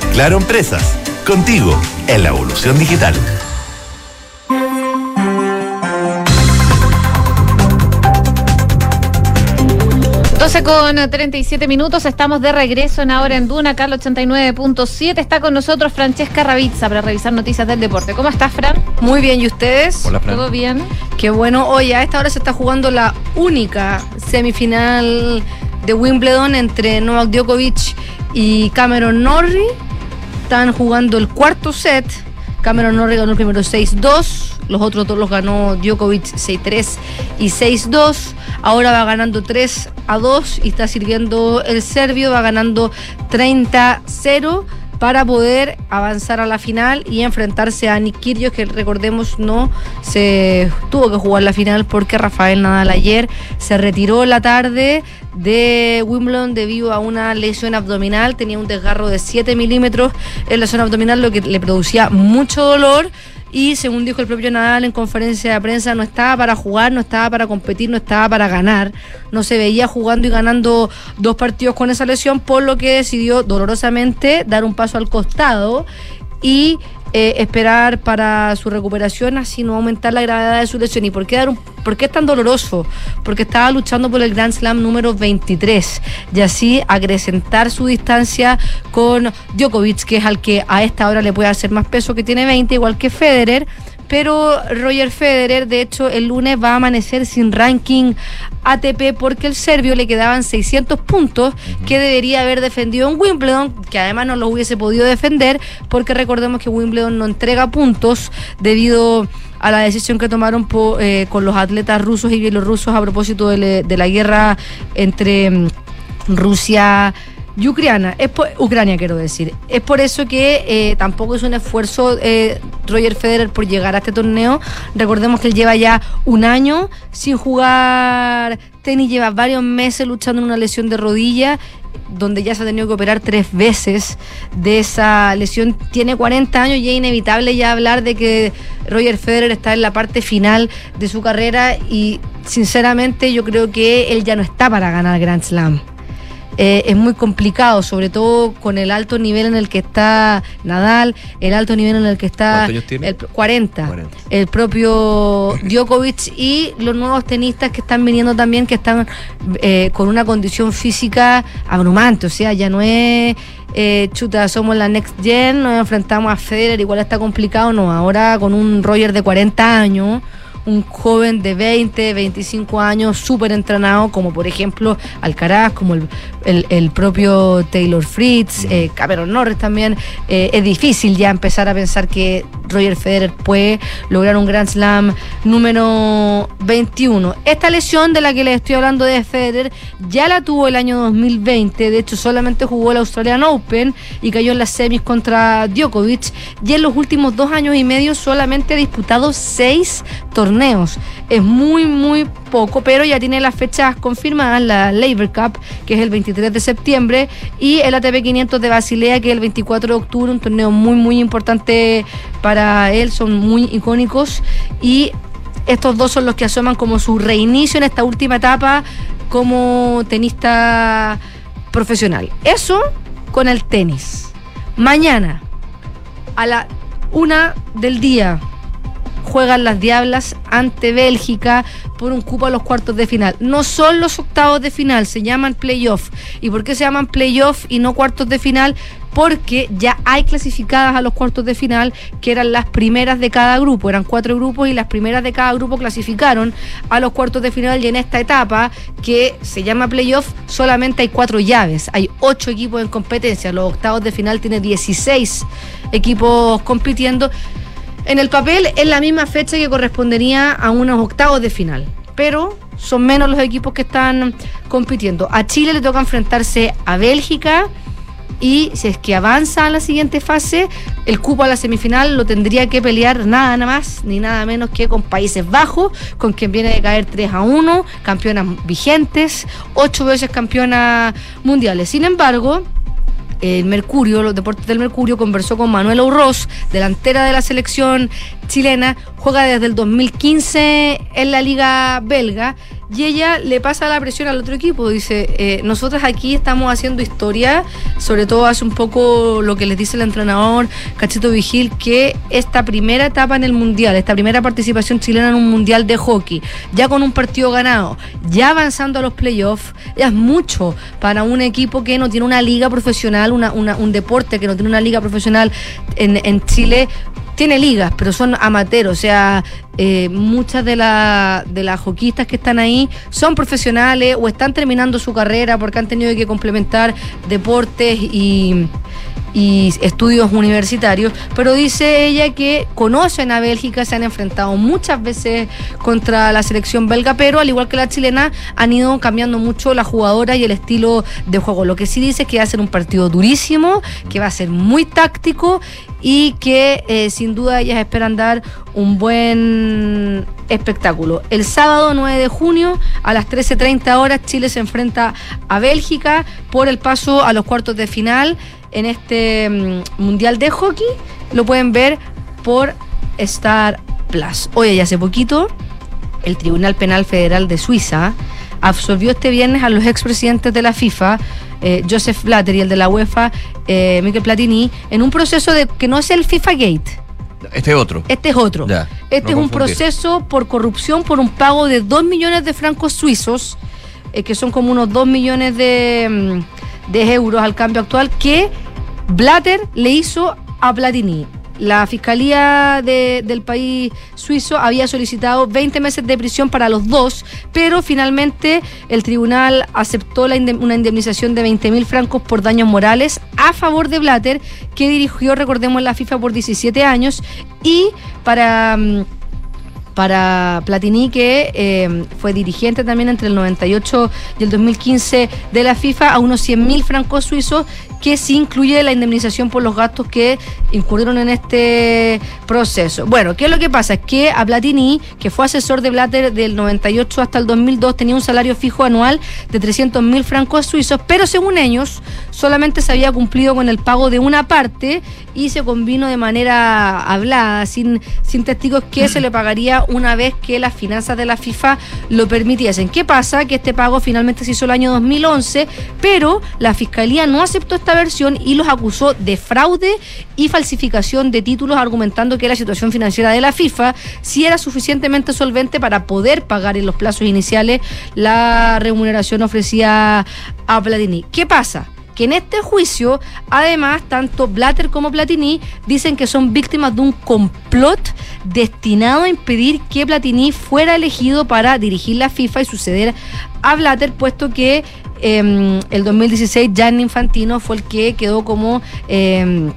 Claro Empresas, contigo en la evolución digital. Con 37 minutos, estamos de regreso en Ahora en Duna, Carlos 89.7. Está con nosotros Francesca Ravizza para revisar noticias del deporte. ¿Cómo estás, Fran? Muy bien, ¿y ustedes? Hola, Fran. ¿Todo bien? Qué bueno. Hoy a esta hora se está jugando la única semifinal de Wimbledon entre Novak Djokovic y Cameron Norrie. Están jugando el cuarto set. Cameron Norrie ganó el primero 6-2. Los otros dos los ganó Djokovic 6-3 y 6-2. Ahora va ganando 3 a 2 y está sirviendo el serbio. Va ganando 30-0 para poder avanzar a la final y enfrentarse a Nick Kyrgios, que recordemos no se tuvo que jugar la final porque Rafael Nadal ayer se retiró la tarde de Wimbledon debido a una lesión abdominal, tenía un desgarro de 7 milímetros en la zona abdominal, lo que le producía mucho dolor y según dijo el propio Nadal en conferencia de prensa, no estaba para jugar, no estaba para competir, no estaba para ganar. No se veía jugando y ganando dos partidos con esa lesión, por lo que decidió dolorosamente dar un paso al costado y eh, esperar para su recuperación, así no aumentar la gravedad de su lesión. ¿Y por qué, dar un, por qué es tan doloroso? Porque estaba luchando por el Grand Slam número 23 y así acrecentar su distancia con Djokovic, que es al que a esta hora le puede hacer más peso, que tiene 20, igual que Federer pero Roger Federer, de hecho, el lunes va a amanecer sin ranking ATP porque el serbio le quedaban 600 puntos que debería haber defendido en Wimbledon, que además no lo hubiese podido defender porque recordemos que Wimbledon no entrega puntos debido a la decisión que tomaron po- eh, con los atletas rusos y bielorrusos a propósito de, le- de la guerra entre mm, Rusia y Ucrania. Es Ucrania, quiero decir. Es por eso que eh, tampoco es un esfuerzo eh, Roger Federer por llegar a este torneo. Recordemos que él lleva ya un año sin jugar tenis, lleva varios meses luchando en una lesión de rodilla donde ya se ha tenido que operar tres veces de esa lesión. Tiene 40 años y es inevitable ya hablar de que Roger Federer está en la parte final de su carrera y sinceramente yo creo que él ya no está para ganar Grand Slam. Eh, es muy complicado, sobre todo con el alto nivel en el que está Nadal, el alto nivel en el que está ¿Cuántos años tiene? el 40, 40. el propio Djokovic y los nuevos tenistas que están viniendo también, que están eh, con una condición física abrumante, o sea, ya no es eh, chuta, somos la next gen, nos enfrentamos a Federer, igual está complicado, no, ahora con un Roger de 40 años un joven de 20, 25 años, súper entrenado, como por ejemplo Alcaraz, como el, el- el propio Taylor Fritz, eh, Cameron Norris también. Eh, es difícil ya empezar a pensar que Roger Federer puede lograr un Grand Slam número 21. Esta lesión de la que les estoy hablando de Federer ya la tuvo el año 2020, de hecho solamente jugó el Australian Open y cayó en las semis contra Djokovic y en los últimos dos años y medio solamente ha disputado seis torneos. Es muy, muy poco, pero ya tiene las fechas confirmadas, la Labor Cup, que es el 23 de septiembre, y el ATP 500 de Basilea, que es el 24 de octubre, un torneo muy, muy importante para él, son muy icónicos y estos dos son los que asoman como su reinicio en esta última etapa como tenista profesional. Eso con el tenis. Mañana, a la una del día, juegan las Diablas ante Bélgica por un cupo a los cuartos de final. No son los octavos de final, se llaman playoff. ¿Y por qué se llaman playoff y no cuartos de final? Porque ya hay clasificadas a los cuartos de final, que eran las primeras de cada grupo. Eran cuatro grupos y las primeras de cada grupo clasificaron a los cuartos de final. Y en esta etapa, que se llama playoff, solamente hay cuatro llaves. Hay ocho equipos en competencia. Los octavos de final tiene 16 equipos compitiendo. En el papel es la misma fecha que correspondería a unos octavos de final, pero son menos los equipos que están compitiendo. A Chile le toca enfrentarse a Bélgica y si es que avanza a la siguiente fase, el cupo a la semifinal lo tendría que pelear nada más ni nada menos que con Países Bajos, con quien viene de caer 3 a 1, campeonas vigentes, ocho veces campeonas mundiales. Sin embargo, el Mercurio, los deportes del Mercurio, conversó con Manuela Urroz, delantera de la selección chilena, juega desde el 2015 en la liga belga y ella le pasa la presión al otro equipo. Dice, eh, nosotros aquí estamos haciendo historia, sobre todo hace un poco lo que les dice el entrenador Cachito Vigil, que esta primera etapa en el Mundial, esta primera participación chilena en un Mundial de hockey, ya con un partido ganado, ya avanzando a los playoffs, ya es mucho para un equipo que no tiene una liga profesional, una, una- un deporte que no tiene una liga profesional en, en Chile. Tiene ligas, pero son amateur, o sea, eh, muchas de, la- de las hockeyistas que están ahí son profesionales o están terminando su carrera porque han tenido que complementar deportes y, y estudios universitarios, pero dice ella que conocen a Bélgica, se han enfrentado muchas veces contra la selección belga, pero al igual que la chilena, han ido cambiando mucho la jugadora y el estilo de juego. Lo que sí dice es que va a ser un partido durísimo, que va a ser muy táctico y que eh, sin duda ellas esperan dar un buen espectáculo. El sábado 9 de junio a las 13.30 horas Chile se enfrenta a Bélgica por el paso a los cuartos de final en este mm, Mundial de Hockey. Lo pueden ver por Star Plus. Oye, y hace poquito el Tribunal Penal Federal de Suiza absolvió este viernes a los expresidentes de la FIFA, eh, Joseph Blatter y el de la UEFA, eh, Michael Platini, en un proceso de que no es el FIFA Gate. Este otro. Este es otro. Ya, este no es un confundir. proceso por corrupción por un pago de 2 millones de francos suizos, eh, que son como unos 2 millones de, mm, de euros al cambio actual, que Blatter le hizo a Platini. La fiscalía de- del país suizo había solicitado 20 meses de prisión para los dos, pero finalmente el tribunal aceptó una indemnización de 20 mil francos por daños morales a favor de Blatter, que dirigió, recordemos, la FIFA por 17 años, y para. mm, para Platini, que eh, fue dirigente también entre el 98 y el 2015 de la FIFA, a unos 100 mil francos suizos, que sí incluye la indemnización por los gastos que incurrieron en este proceso. Bueno, ¿qué es lo que pasa? Es que a Platini, que fue asesor de Blatter del 98 hasta el 2002, tenía un salario fijo anual de 300 mil francos suizos, pero según ellos, solamente se había cumplido con el pago de una parte y se convino de manera hablada, sin, sin testigos, que se le pagaría una vez que las finanzas de la FIFA lo permitiesen. ¿Qué pasa? Que este pago finalmente se hizo el año 2011, pero la Fiscalía no aceptó esta versión y los acusó de fraude y falsificación de títulos, argumentando que la situación financiera de la FIFA sí era suficientemente solvente para poder pagar en los plazos iniciales la remuneración ofrecida a Platini. ¿Qué pasa? En este juicio, además, tanto Blatter como Platini dicen que son víctimas de un complot destinado a impedir que Platini fuera elegido para dirigir la FIFA y suceder a Blatter, puesto que eh, el 2016 Gianni Infantino fue el que quedó como... Eh,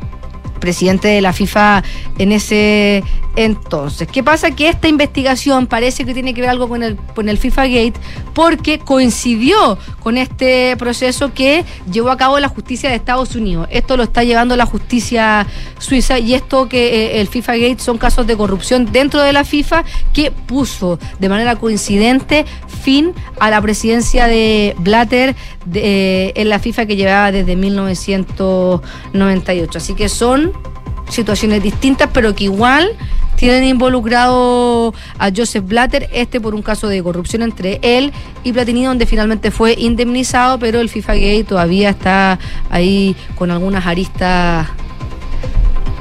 presidente de la FIFA en ese entonces. ¿Qué pasa? Que esta investigación parece que tiene que ver algo con el, con el FIFA Gate porque coincidió con este proceso que llevó a cabo la justicia de Estados Unidos. Esto lo está llevando la justicia suiza y esto que eh, el FIFA Gate son casos de corrupción dentro de la FIFA que puso de manera coincidente fin a la presidencia de Blatter de, eh, en la FIFA que llevaba desde 1998. Así que son situaciones distintas, pero que igual tienen involucrado a Joseph Blatter, este por un caso de corrupción entre él y Platini, donde finalmente fue indemnizado, pero el FIFA Gay todavía está ahí con algunas aristas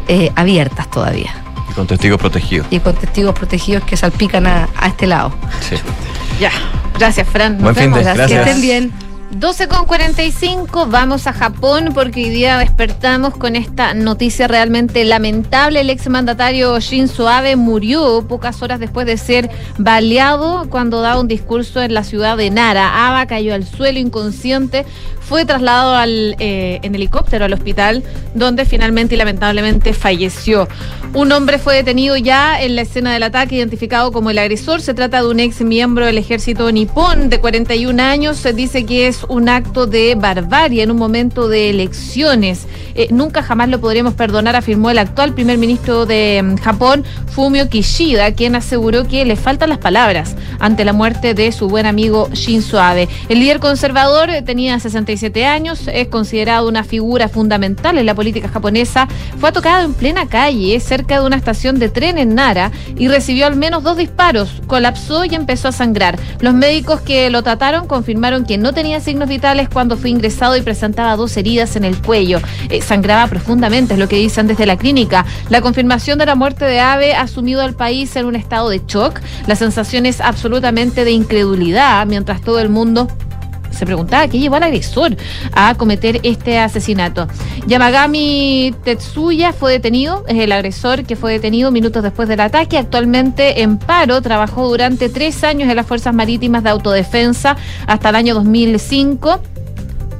eh, abiertas todavía. Y con testigos protegidos. Y con testigos protegidos que salpican a, a este lado. Sí. Ya. Gracias, Fran. Nos Buen fin de- vemos. gracias. Que estén bien. 12 con 45, vamos a Japón porque hoy día despertamos con esta noticia realmente lamentable. El exmandatario Shinzo Abe murió pocas horas después de ser baleado cuando daba un discurso en la ciudad de Nara. Abe cayó al suelo inconsciente, fue trasladado eh, en helicóptero al hospital donde finalmente y lamentablemente falleció. Un hombre fue detenido ya en la escena del ataque, identificado como el agresor. Se trata de un ex miembro del ejército nipón de 41 años. Se dice que es un acto de barbarie en un momento de elecciones. Eh, nunca jamás lo podremos perdonar, afirmó el actual primer ministro de mm, Japón, Fumio Kishida, quien aseguró que le faltan las palabras ante la muerte de su buen amigo Shinzo Abe. El líder conservador eh, tenía 67 años, es considerado una figura fundamental en la política japonesa. Fue atacado en plena calle, cerca de una estación de tren en Nara, y recibió al menos dos disparos. Colapsó y empezó a sangrar. Los médicos que lo trataron confirmaron que no tenía signos vitales cuando fue ingresado y presentaba dos heridas en el cuello. Eh, sangraba profundamente, es lo que dicen desde la clínica. La confirmación de la muerte de Ave ha sumido al país en un estado de shock. La sensación es absolutamente de incredulidad, mientras todo el mundo se preguntaba qué llevó al agresor a cometer este asesinato. Yamagami Tetsuya fue detenido, es el agresor que fue detenido minutos después del ataque. Actualmente en paro, trabajó durante tres años en las Fuerzas Marítimas de Autodefensa hasta el año 2005.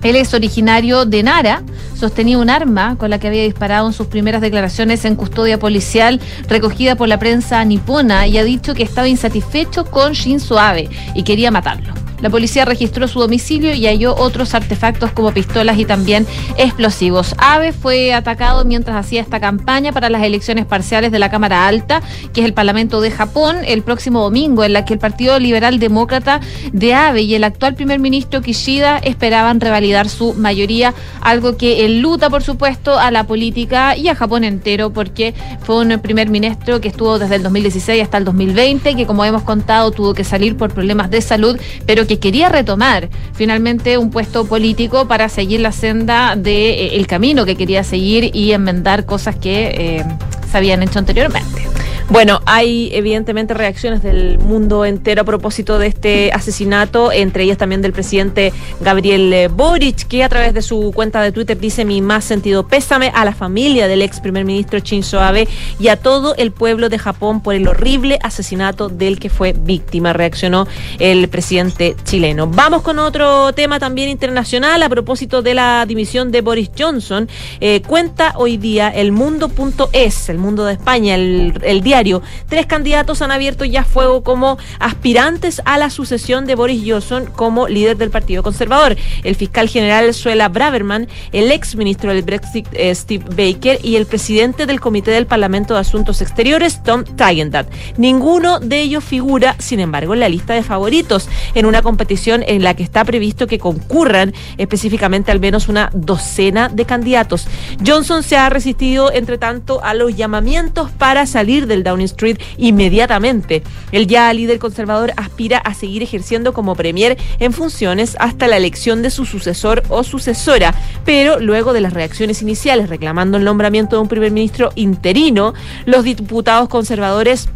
Él es originario de Nara, sostenía un arma con la que había disparado en sus primeras declaraciones en custodia policial recogida por la prensa nipona y ha dicho que estaba insatisfecho con Shinzo Abe y quería matarlo. La policía registró su domicilio y halló otros artefactos como pistolas y también explosivos. Abe fue atacado mientras hacía esta campaña para las elecciones parciales de la Cámara Alta, que es el Parlamento de Japón, el próximo domingo, en la que el Partido Liberal Demócrata de Abe y el actual primer ministro Kishida esperaban revalidar su mayoría, algo que enluta, por supuesto, a la política y a Japón entero, porque fue un primer ministro que estuvo desde el 2016 hasta el 2020, que como hemos contado tuvo que salir por problemas de salud, pero que quería retomar finalmente un puesto político para seguir la senda del de, eh, camino que quería seguir y enmendar cosas que eh, se habían hecho anteriormente. Bueno, hay evidentemente reacciones del mundo entero a propósito de este asesinato, entre ellas también del presidente Gabriel eh, Boric, que a través de su cuenta de Twitter dice mi más sentido pésame a la familia del ex primer ministro Shinzo Abe y a todo el pueblo de Japón por el horrible asesinato del que fue víctima, reaccionó el presidente chileno. Vamos con otro tema también internacional a propósito de la dimisión de Boris Johnson. Eh, cuenta hoy día el mundo.es, el mundo de España, el, el diario Tres candidatos han abierto ya fuego como aspirantes a la sucesión de Boris Johnson como líder del Partido Conservador. El fiscal general Suela Braverman, el ex ministro del Brexit eh, Steve Baker y el presidente del Comité del Parlamento de Asuntos Exteriores Tom Tigendat. Ninguno de ellos figura, sin embargo, en la lista de favoritos en una competición en la que está previsto que concurran específicamente al menos una docena de candidatos. Johnson se ha resistido, entre tanto, a los llamamientos para salir del Downing Street inmediatamente. El ya líder conservador aspira a seguir ejerciendo como premier en funciones hasta la elección de su sucesor o sucesora, pero luego de las reacciones iniciales reclamando el nombramiento de un primer ministro interino, los diputados conservadores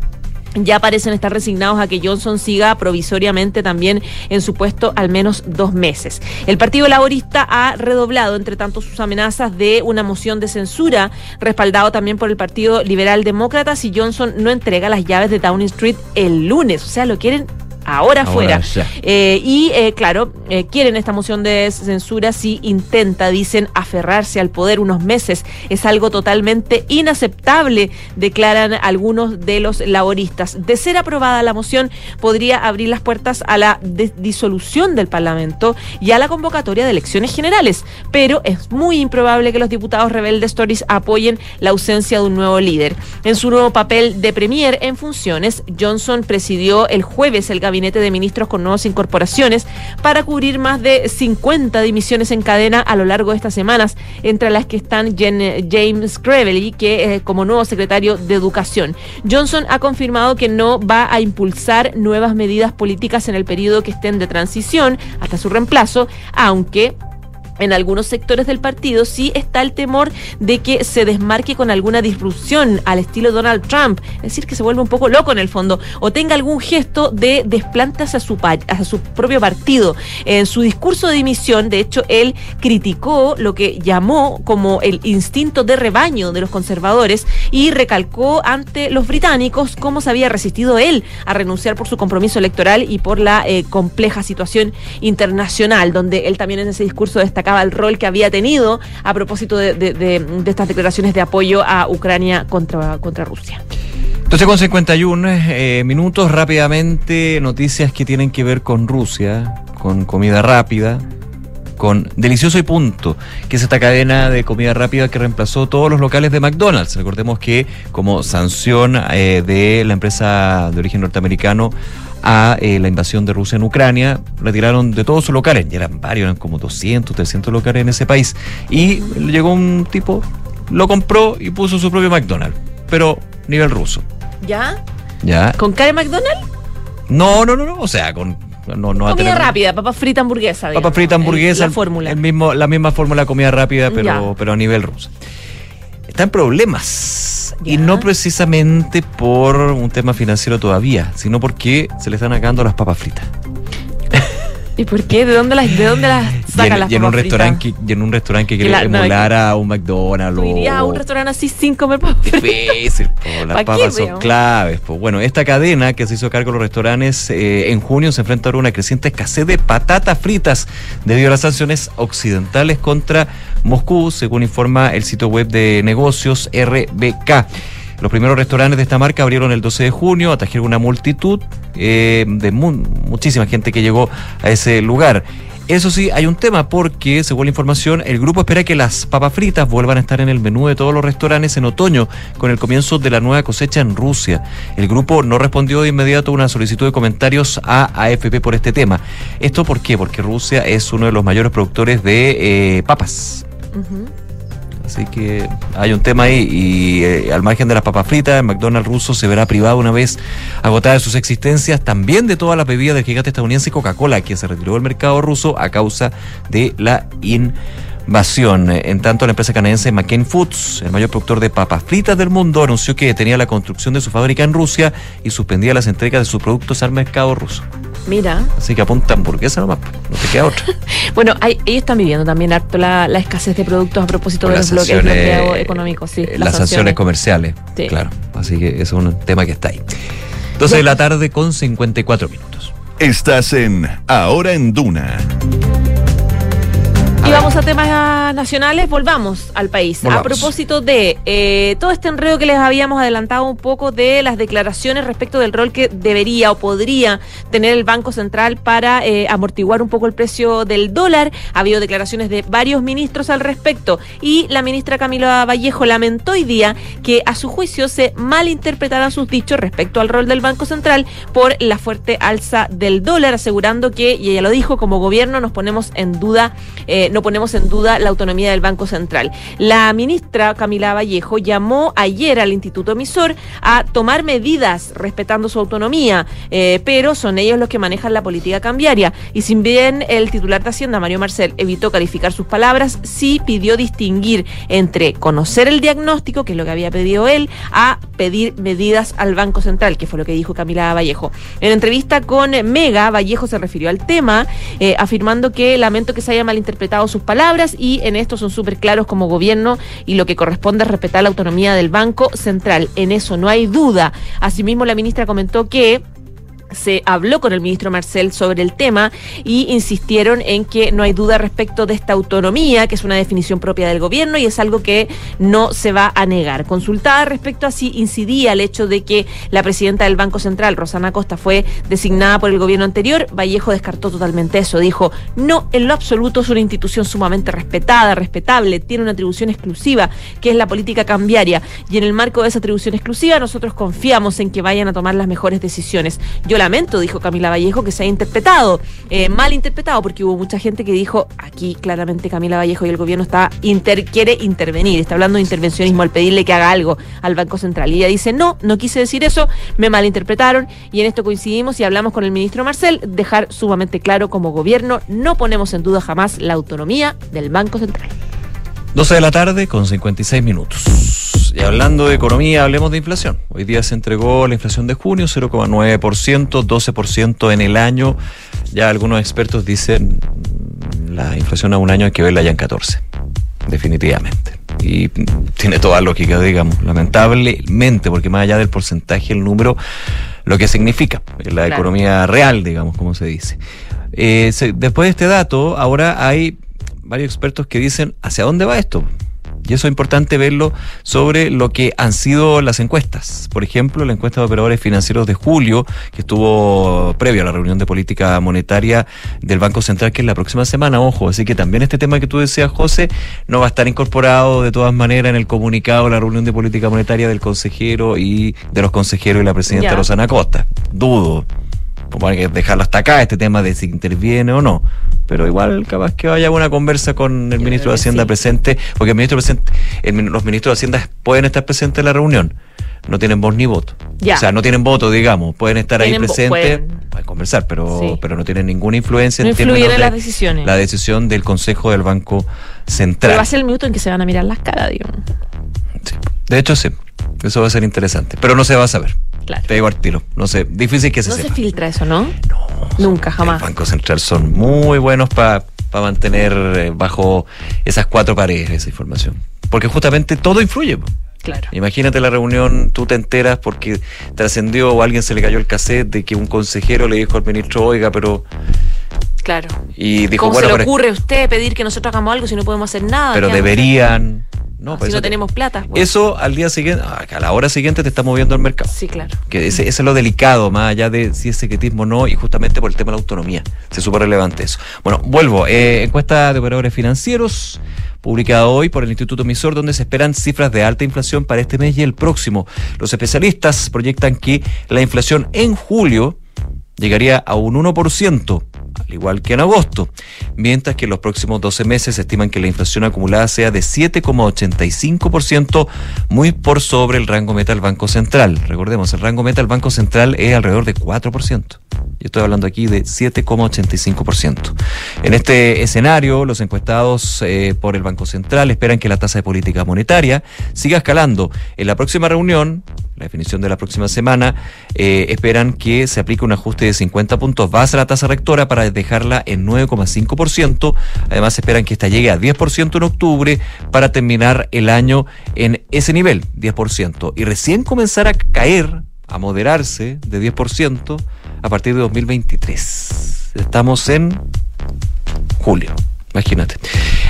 ya parecen estar resignados a que Johnson siga provisoriamente también en su puesto al menos dos meses. El Partido Laborista ha redoblado, entre tanto, sus amenazas de una moción de censura, respaldado también por el Partido Liberal Demócrata, si Johnson no entrega las llaves de Downing Street el lunes. O sea, lo quieren ahora, fuera. Eh, y eh, claro, eh, quieren esta moción de censura si intenta, dicen, aferrarse al poder unos meses. Es algo totalmente inaceptable, declaran algunos de los laboristas. De ser aprobada la moción, podría abrir las puertas a la disolución del Parlamento y a la convocatoria de elecciones generales. Pero es muy improbable que los diputados rebeldes Tories apoyen la ausencia de un nuevo líder. En su nuevo papel de premier en funciones, Johnson presidió el jueves el gabinete gabinete de ministros con nuevas incorporaciones para cubrir más de 50 dimisiones en cadena a lo largo de estas semanas, entre las que están James Crevely, que eh, como nuevo secretario de Educación. Johnson ha confirmado que no va a impulsar nuevas medidas políticas en el periodo que estén de transición hasta su reemplazo, aunque en algunos sectores del partido sí está el temor de que se desmarque con alguna disrupción al estilo Donald Trump, es decir, que se vuelva un poco loco en el fondo, o tenga algún gesto de desplante hacia su, hacia su propio partido. En su discurso de dimisión, de hecho, él criticó lo que llamó como el instinto de rebaño de los conservadores y recalcó ante los británicos cómo se había resistido él a renunciar por su compromiso electoral y por la eh, compleja situación internacional, donde él también en ese discurso destacó el rol que había tenido a propósito de, estas declaraciones de apoyo a Ucrania contra, contra Rusia. Entonces con 51 eh, minutos rápidamente noticias que tienen que ver con Rusia, con comida rápida, con Delicioso y Punto, que es esta cadena de comida rápida que reemplazó todos los locales de McDonald's. Recordemos que como sanción eh, de la empresa de origen norteamericano a eh, la invasión de Rusia en Ucrania, retiraron de todos sus locales, ya eran varios, eran como 200, 300 locales en ese país, y llegó un tipo, lo compró y puso su propio McDonald's, pero nivel ruso. ¿Ya? ¿Ya? ¿Con cara McDonald's? No, no, no, no, o sea, con no, no comida rápida, papa frita hamburguesa. Papa frita hamburguesa. la fórmula. El mismo, la misma fórmula de comida rápida, pero, pero a nivel ruso. Está en problemas y no precisamente por un tema financiero todavía, sino porque se le están acabando las papas fritas. ¿Y por qué? ¿De dónde las, de dónde las las y en un restaurante Y en un restaurante que quiere emular a un McDonald's. ¿Irías a un restaurante así sin comer papas? Difícil, las papas son claves. Bueno, esta cadena que se hizo cargo de los restaurantes eh, en junio se enfrenta a una creciente escasez de patatas fritas debido a las sanciones occidentales contra Moscú, según informa el sitio web de negocios RBK. Los primeros restaurantes de esta marca abrieron el 12 de junio, atrajeron una multitud eh, de muchísima gente que llegó a ese lugar. Eso sí, hay un tema porque, según la información, el grupo espera que las papas fritas vuelvan a estar en el menú de todos los restaurantes en otoño, con el comienzo de la nueva cosecha en Rusia. El grupo no respondió de inmediato una solicitud de comentarios a AFP por este tema. ¿Esto por qué? Porque Rusia es uno de los mayores productores de eh, papas. Así que hay un tema ahí y eh, al margen de las papas fritas, el McDonald's ruso se verá privado una vez agotada de sus existencias, también de todas las bebidas del gigante estadounidense Coca-Cola, que se retiró del mercado ruso a causa de la invasión. En tanto, la empresa canadiense McCain Foods, el mayor productor de papas fritas del mundo, anunció que detenía la construcción de su fábrica en Rusia y suspendía las entregas de sus productos al mercado ruso. Mira. Así que apunta hamburguesa nomás, no te queda otra. bueno, hay, ellos están viviendo también harto la, escasez de productos a propósito de los bloqueos económicos, sí. Las, sanciones. comerciales, claro. Así que es un tema que está ahí. 12 de la tarde con 54 minutos. Estás en Ahora en Duna. Y vamos a temas nacionales, volvamos al país. Volvamos. A propósito de eh, todo este enredo que les habíamos adelantado un poco de las declaraciones respecto del rol que debería o podría tener el Banco Central para eh, amortiguar un poco el precio del dólar. Ha habido declaraciones de varios ministros al respecto y la ministra Camila Vallejo lamentó hoy día que a su juicio se malinterpretaran sus dichos respecto al rol del Banco Central por la fuerte alza del dólar, asegurando que, y ella lo dijo, como gobierno nos ponemos en duda, eh, no ponemos en duda la autonomía del Banco Central. La ministra Camila Vallejo llamó ayer al Instituto Emisor a tomar medidas respetando su autonomía, eh, pero son ellos los que manejan la política cambiaria. Y si bien el titular de Hacienda, Mario Marcel, evitó calificar sus palabras, sí pidió distinguir entre conocer el diagnóstico, que es lo que había pedido él, a pedir medidas al Banco Central, que fue lo que dijo Camila Vallejo. En entrevista con Mega, Vallejo se refirió al tema, eh, afirmando que lamento que se haya malinterpretado sus palabras y en esto son súper claros como gobierno y lo que corresponde es respetar la autonomía del Banco Central. En eso no hay duda. Asimismo, la ministra comentó que se habló con el ministro Marcel sobre el tema y insistieron en que no hay duda respecto de esta autonomía, que es una definición propia del gobierno y es algo que no se va a negar. Consultada respecto a si incidía el hecho de que la presidenta del Banco Central, Rosana Costa, fue designada por el gobierno anterior, Vallejo descartó totalmente eso. Dijo, no, en lo absoluto es una institución sumamente respetada, respetable, tiene una atribución exclusiva, que es la política cambiaria. Y en el marco de esa atribución exclusiva, nosotros confiamos en que vayan a tomar las mejores decisiones. Yo lamento, dijo Camila Vallejo, que se haya interpretado, eh, mal interpretado, porque hubo mucha gente que dijo, aquí claramente Camila Vallejo y el gobierno está inter, quiere intervenir, está hablando de intervencionismo al pedirle que haga algo al Banco Central. Y ella dice, no, no quise decir eso, me malinterpretaron, y en esto coincidimos y hablamos con el ministro Marcel, dejar sumamente claro como gobierno, no ponemos en duda jamás la autonomía del Banco Central. 12 de la tarde con 56 minutos. Y hablando de economía, hablemos de inflación. Hoy día se entregó la inflación de junio, 0,9%, 12% en el año. Ya algunos expertos dicen mm, la inflación a un año hay que verla ya en 14, definitivamente. Y tiene toda lógica, digamos, lamentablemente, porque más allá del porcentaje, el número, lo que significa en la Claro. economía real, digamos, como se dice. Eh, se- después de este dato, ahora hay varios expertos que dicen hacia dónde va esto. Y eso es importante verlo sobre lo que han sido las encuestas. Por ejemplo, la encuesta de operadores financieros de julio, que estuvo previo a la reunión de política monetaria del Banco Central, que es la próxima semana, ojo. Así que también este tema que tú decías, José, no va a estar incorporado de todas maneras en el comunicado de la reunión de política monetaria del consejero y de los consejeros y la presidenta Ya. Rosana Costa. Dudo. Pues hay que dejarlo hasta acá, este tema de si interviene o no. Pero igual, capaz que vaya una conversa con el ministro de Hacienda presente, porque el ministro presente, el los ministros de Hacienda pueden estar presentes en la reunión. No tienen voz ni voto. Ya. O sea, no tienen voto, digamos. Pueden estar ahí Tienen presentes, pueden. conversar, pero, Sí. pero no tienen ninguna influencia No en términos de las decisiones. La decisión del Consejo del Banco Central. Pero va a ser el minuto en que se van a mirar las caras, De hecho, sí. Eso va a ser interesante. Pero no se va a saber. Claro. Te digo al tiro. No sé. Difícil que se No sepa. se filtra eso, ¿no? No. Nunca, jamás. Banco Central son muy buenos para mantener eh, bajo esas cuatro paredes esa información. Porque justamente todo influye. Claro. Imagínate la reunión, tú te enteras porque trascendió o a alguien se le cayó el cassette de que un consejero le dijo al ministro, oiga, pero... Claro. Y dijo, ¿Cómo bueno, se le ocurre a usted pedir que nosotros hagamos algo si no podemos hacer nada? pero deberían... No, si pues no tenemos plata. pues. eso al día siguiente, a la hora siguiente te está moviendo el mercado. Sí, claro. Que ese, ese es lo delicado, más allá de si es secretismo o no, y justamente por el tema de la autonomía. Se súper relevante eso. Bueno, vuelvo. Eh, encuesta de operadores financieros, publicada hoy por el Instituto Emisor, donde se esperan cifras de alta inflación para este mes y el próximo. Los especialistas proyectan que la inflación en julio llegaría a un 1%, al igual que en agosto, mientras que en los próximos 12 meses se estiman que la inflación acumulada sea de 7,85%, muy por sobre el rango meta del Banco Central. Recordemos, el rango meta del Banco Central es alrededor de 4%. Yo estoy hablando aquí de 7,85%. En este escenario, los encuestados eh, por el Banco Central esperan que la tasa de política monetaria siga escalando. En la próxima reunión, la definición de la próxima semana, eh, esperan que se aplique un ajuste de 50 puntos base a la tasa rectora para dejarla en 9,5%. Además, esperan que esta llegue a 10% en octubre para terminar el año en ese nivel, 10%. Y recién comenzar a caer, a moderarse de 10% a partir de 2023. Estamos en julio. Imagínate.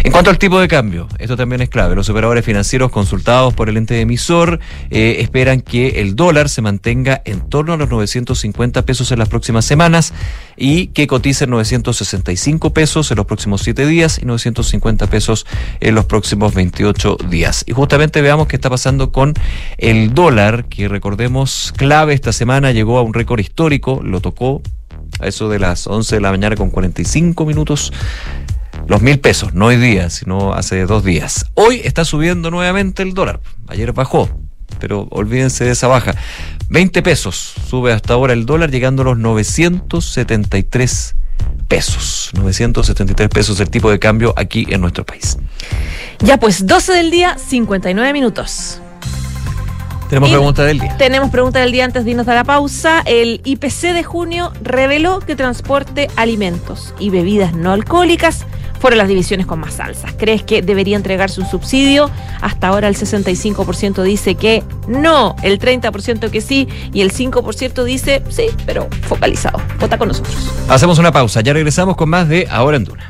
En cuanto al tipo de cambio, esto también es clave. Los operadores financieros consultados por el ente emisor eh, esperan que el dólar se mantenga en torno a los 950 pesos en las próximas semanas y que cotice en 965 pesos en los próximos 7 días y 950 pesos en los próximos 28 días. Y justamente veamos qué está pasando con el dólar, que recordemos clave esta semana, llegó a un récord histórico, lo tocó a eso de las 11 de la mañana con 45 minutos los mil pesos, no hoy día, sino hace dos días. Hoy está subiendo nuevamente el dólar. Ayer bajó, pero olvídense de esa baja. 20 pesos sube hasta ahora el dólar, llegando a los 973 pesos. 973 pesos el tipo de cambio aquí en nuestro país. Ya pues, 12 del día, 59 minutos. Tenemos Y pregunta del día. Tenemos pregunta del día antes de irnos a la pausa. El IPC de junio reveló que transporte, alimentos y bebidas no alcohólicas fueron las divisiones con más alzas. ¿Crees que debería entregarse un subsidio? Hasta ahora el 65% dice que no, el 30% que sí y el 5% dice sí, pero focalizado. Vota con nosotros. Hacemos una pausa, ya regresamos con más de Ahora en Duna.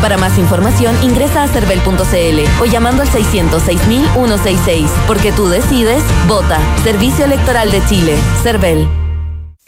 Para más información, ingresa a cervel.cl o llamando al 606.166. Porque tú decides, vota. Servicio Electoral de Chile. Cervel.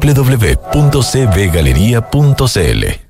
www.cbgalería.cl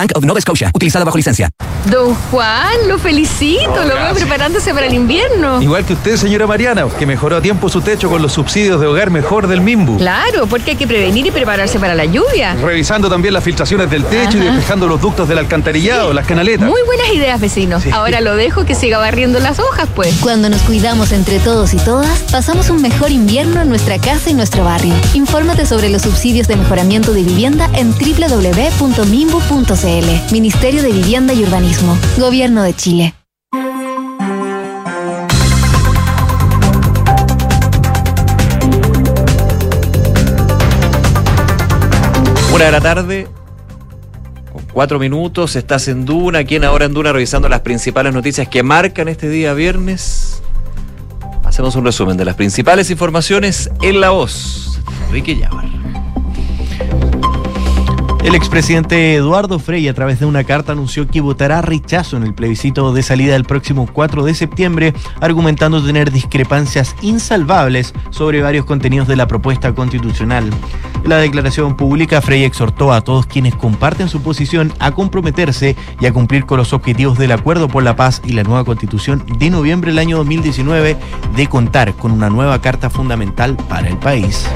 Bank of Nova Scotia, utilizada bajo licencia. Don Juan, lo felicito, lo veo preparándose para el invierno. Igual que usted, señora Mariana, que mejoró a tiempo su techo con los subsidios de hogar mejor del Mimbu. Claro, porque hay que prevenir y prepararse para la lluvia. Revisando también las filtraciones del techo y despejando los ductos del alcantarillado, las canaletas. Muy buenas ideas, vecinos. Ahora lo dejo que siga barriendo las hojas, pues. Cuando nos cuidamos entre todos y todas, pasamos un mejor invierno en nuestra casa y nuestro barrio. Infórmate sobre los subsidios de mejoramiento de vivienda en www.mimbu.cl. Ministerio de Vivienda y Urbanismo. Gobierno de Chile. Una de la tarde, con cuatro minutos, estás en Duna, aquí en Ahora en Duna, revisando las principales noticias que marcan este día viernes. Hacemos un resumen de las principales informaciones en la voz. Enrique Llávar. El expresidente Eduardo Frei, a través de una carta, anunció que votará rechazo en el plebiscito de salida del próximo 4 de septiembre, argumentando tener discrepancias insalvables sobre varios contenidos de la propuesta constitucional. En la declaración pública, Frei exhortó a todos quienes comparten su posición a comprometerse y a cumplir con los objetivos del Acuerdo por la Paz y la nueva Constitución de noviembre del año 2019 de contar con una nueva Carta Fundamental para el país.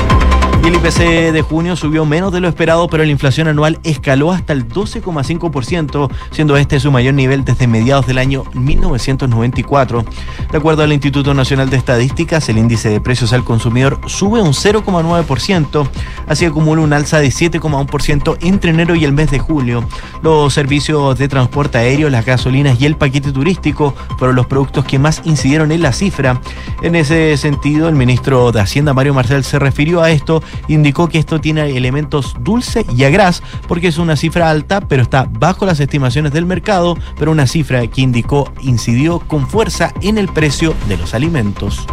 El IPC de junio subió menos de lo esperado, pero la inflación anual escaló hasta el 12,5%, siendo este su mayor nivel desde mediados del año 1994. De acuerdo al Instituto Nacional de Estadísticas, el índice de precios al consumidor sube un 0,9%, así acumula un alza de 7,1% entre enero y el mes de julio. Los servicios de transporte aéreo, las gasolinas y el paquete turístico fueron los productos que más incidieron en la cifra. En ese sentido, el ministro de Hacienda, Mario Marcel, se refirió a esto indicó que esto tiene elementos dulce y agraz porque es una cifra alta, pero está bajo las estimaciones del mercado, pero una cifra que indicó incidió con fuerza en el precio de los alimentos.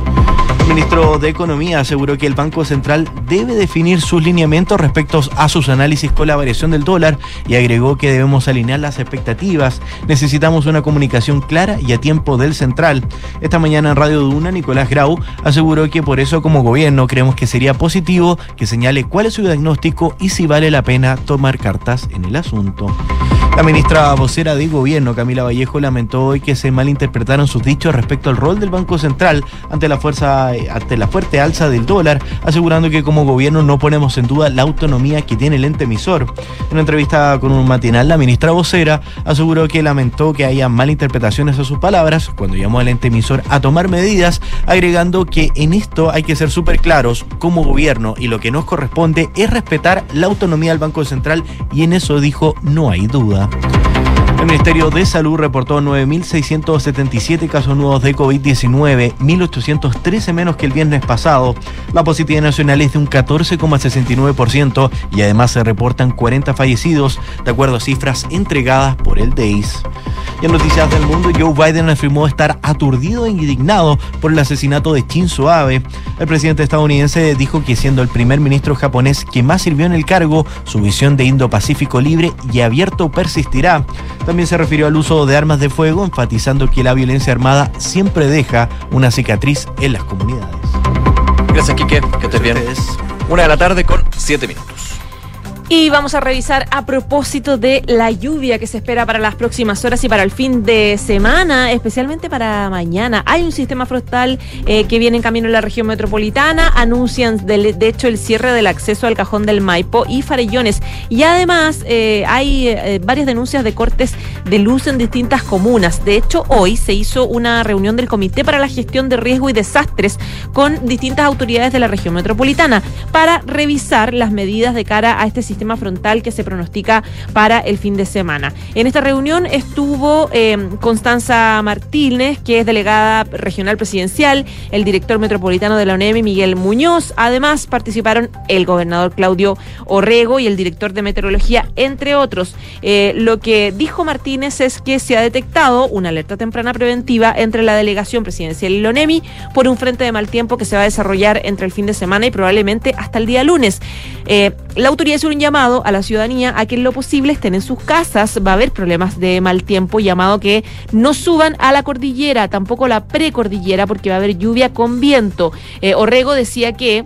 El ministro de Economía aseguró que el Banco Central debe definir sus lineamientos respecto a sus análisis con la variación del dólar y agregó que debemos alinear las expectativas. Necesitamos una comunicación clara y a tiempo del central. Esta mañana en Radio Duna, Nicolás Grau aseguró que por eso como gobierno creemos que sería positivo que señale cuál es su diagnóstico y si vale la pena tomar cartas en el asunto. La ministra vocera de gobierno, Camila Vallejo, lamentó hoy que se malinterpretaron sus dichos respecto al rol del Banco Central ante la fuerza, ante la fuerte alza del dólar, asegurando que como gobierno no ponemos en duda la autonomía que tiene el ente emisor. En una entrevista con un matinal, la ministra vocera aseguró que lamentó que haya malinterpretaciones a sus palabras cuando llamó al ente emisor a tomar medidas, agregando que en esto hay que ser súper claros como gobierno y lo que nos corresponde es respetar la autonomía del Banco Central y en eso dijo no hay duda. El Ministerio de Salud reportó 9.677 casos nuevos de COVID-19, 1.813 menos que el viernes pasado. La positividad nacional es de un 14,69% y además se reportan 40 fallecidos, de acuerdo a cifras entregadas por el DEIS. Y en noticias del mundo, Joe Biden afirmó estar aturdido e indignado por el asesinato de Shinzo Abe. El presidente estadounidense dijo que siendo el primer ministro japonés que más sirvió en el cargo, su visión de Indo-Pacífico libre y abierto persistirá. También se refirió al uso de armas de fuego, enfatizando que la violencia armada siempre deja una cicatriz en las comunidades. Gracias, Quique. Que estés bien. Una de la tarde con siete minutos. Y vamos a revisar a propósito de la lluvia que se espera para las próximas horas y para el fin de semana, especialmente para mañana. Hay un sistema frontal eh, que viene en camino en la región metropolitana, anuncian de, hecho el cierre del acceso al cajón del Maipo y Farellones. Y además eh, hay eh, varias denuncias de cortes de luz en distintas comunas. De hecho, hoy se hizo una reunión del Comité para la Gestión de Riesgo y Desastres con distintas autoridades de la región metropolitana para revisar las medidas de cara a este sistema sistema frontal que se pronostica para el fin de semana. En esta reunión estuvo eh, Constanza Martínez, que es delegada regional presidencial, el director metropolitano de la ONEMI, Miguel Muñoz. Además, participaron el gobernador Claudio Orrego y el director de meteorología, entre otros. Eh, lo que dijo Martínez es que se ha detectado una alerta temprana preventiva entre la delegación presidencial y la ONEMI por un frente de mal tiempo que se va a desarrollar entre el fin de semana y probablemente hasta el día lunes. Eh, la autoridad un llamado a la ciudadanía a que en lo posible estén en sus casas. Va a haber problemas de mal tiempo, llamado que no suban a la cordillera, tampoco la precordillera, porque va a haber lluvia con viento. Eh, Orrego decía que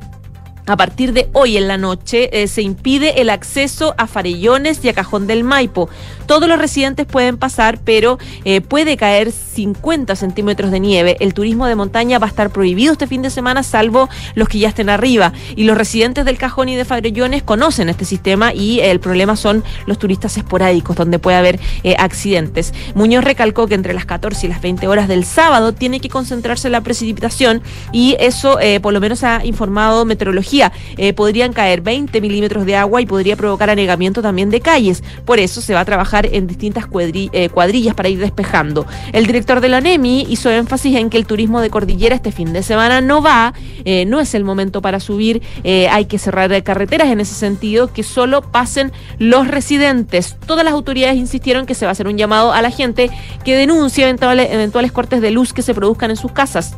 a partir de hoy en la noche eh, se impide el acceso a Farellones y a Cajón del Maipo. Todos los residentes pueden pasar, pero eh, puede caer 50 centímetros de nieve. El turismo de montaña va a estar prohibido este fin de semana, salvo los que ya estén arriba. Y los residentes del Cajón y de Farellones conocen este sistema y el problema son los turistas esporádicos, donde puede haber eh, accidentes. Muñoz recalcó que entre las 14 y las 20 horas del sábado tiene que concentrarse la precipitación y eso por lo menos ha informado meteorología eh, podrían caer 20 milímetros de agua y podría provocar anegamiento también de calles. Por eso se va a trabajar en distintas eh, cuadrillas para ir despejando. El director de la NEMI hizo énfasis en que el turismo de cordillera este fin de semana no va, eh, no es el momento para subir, hay que cerrar carreteras en ese sentido, que solo pasen los residentes. Todas las autoridades insistieron que se va a hacer un llamado a la gente que denuncie eventuales, eventuales cortes de luz que se produzcan en sus casas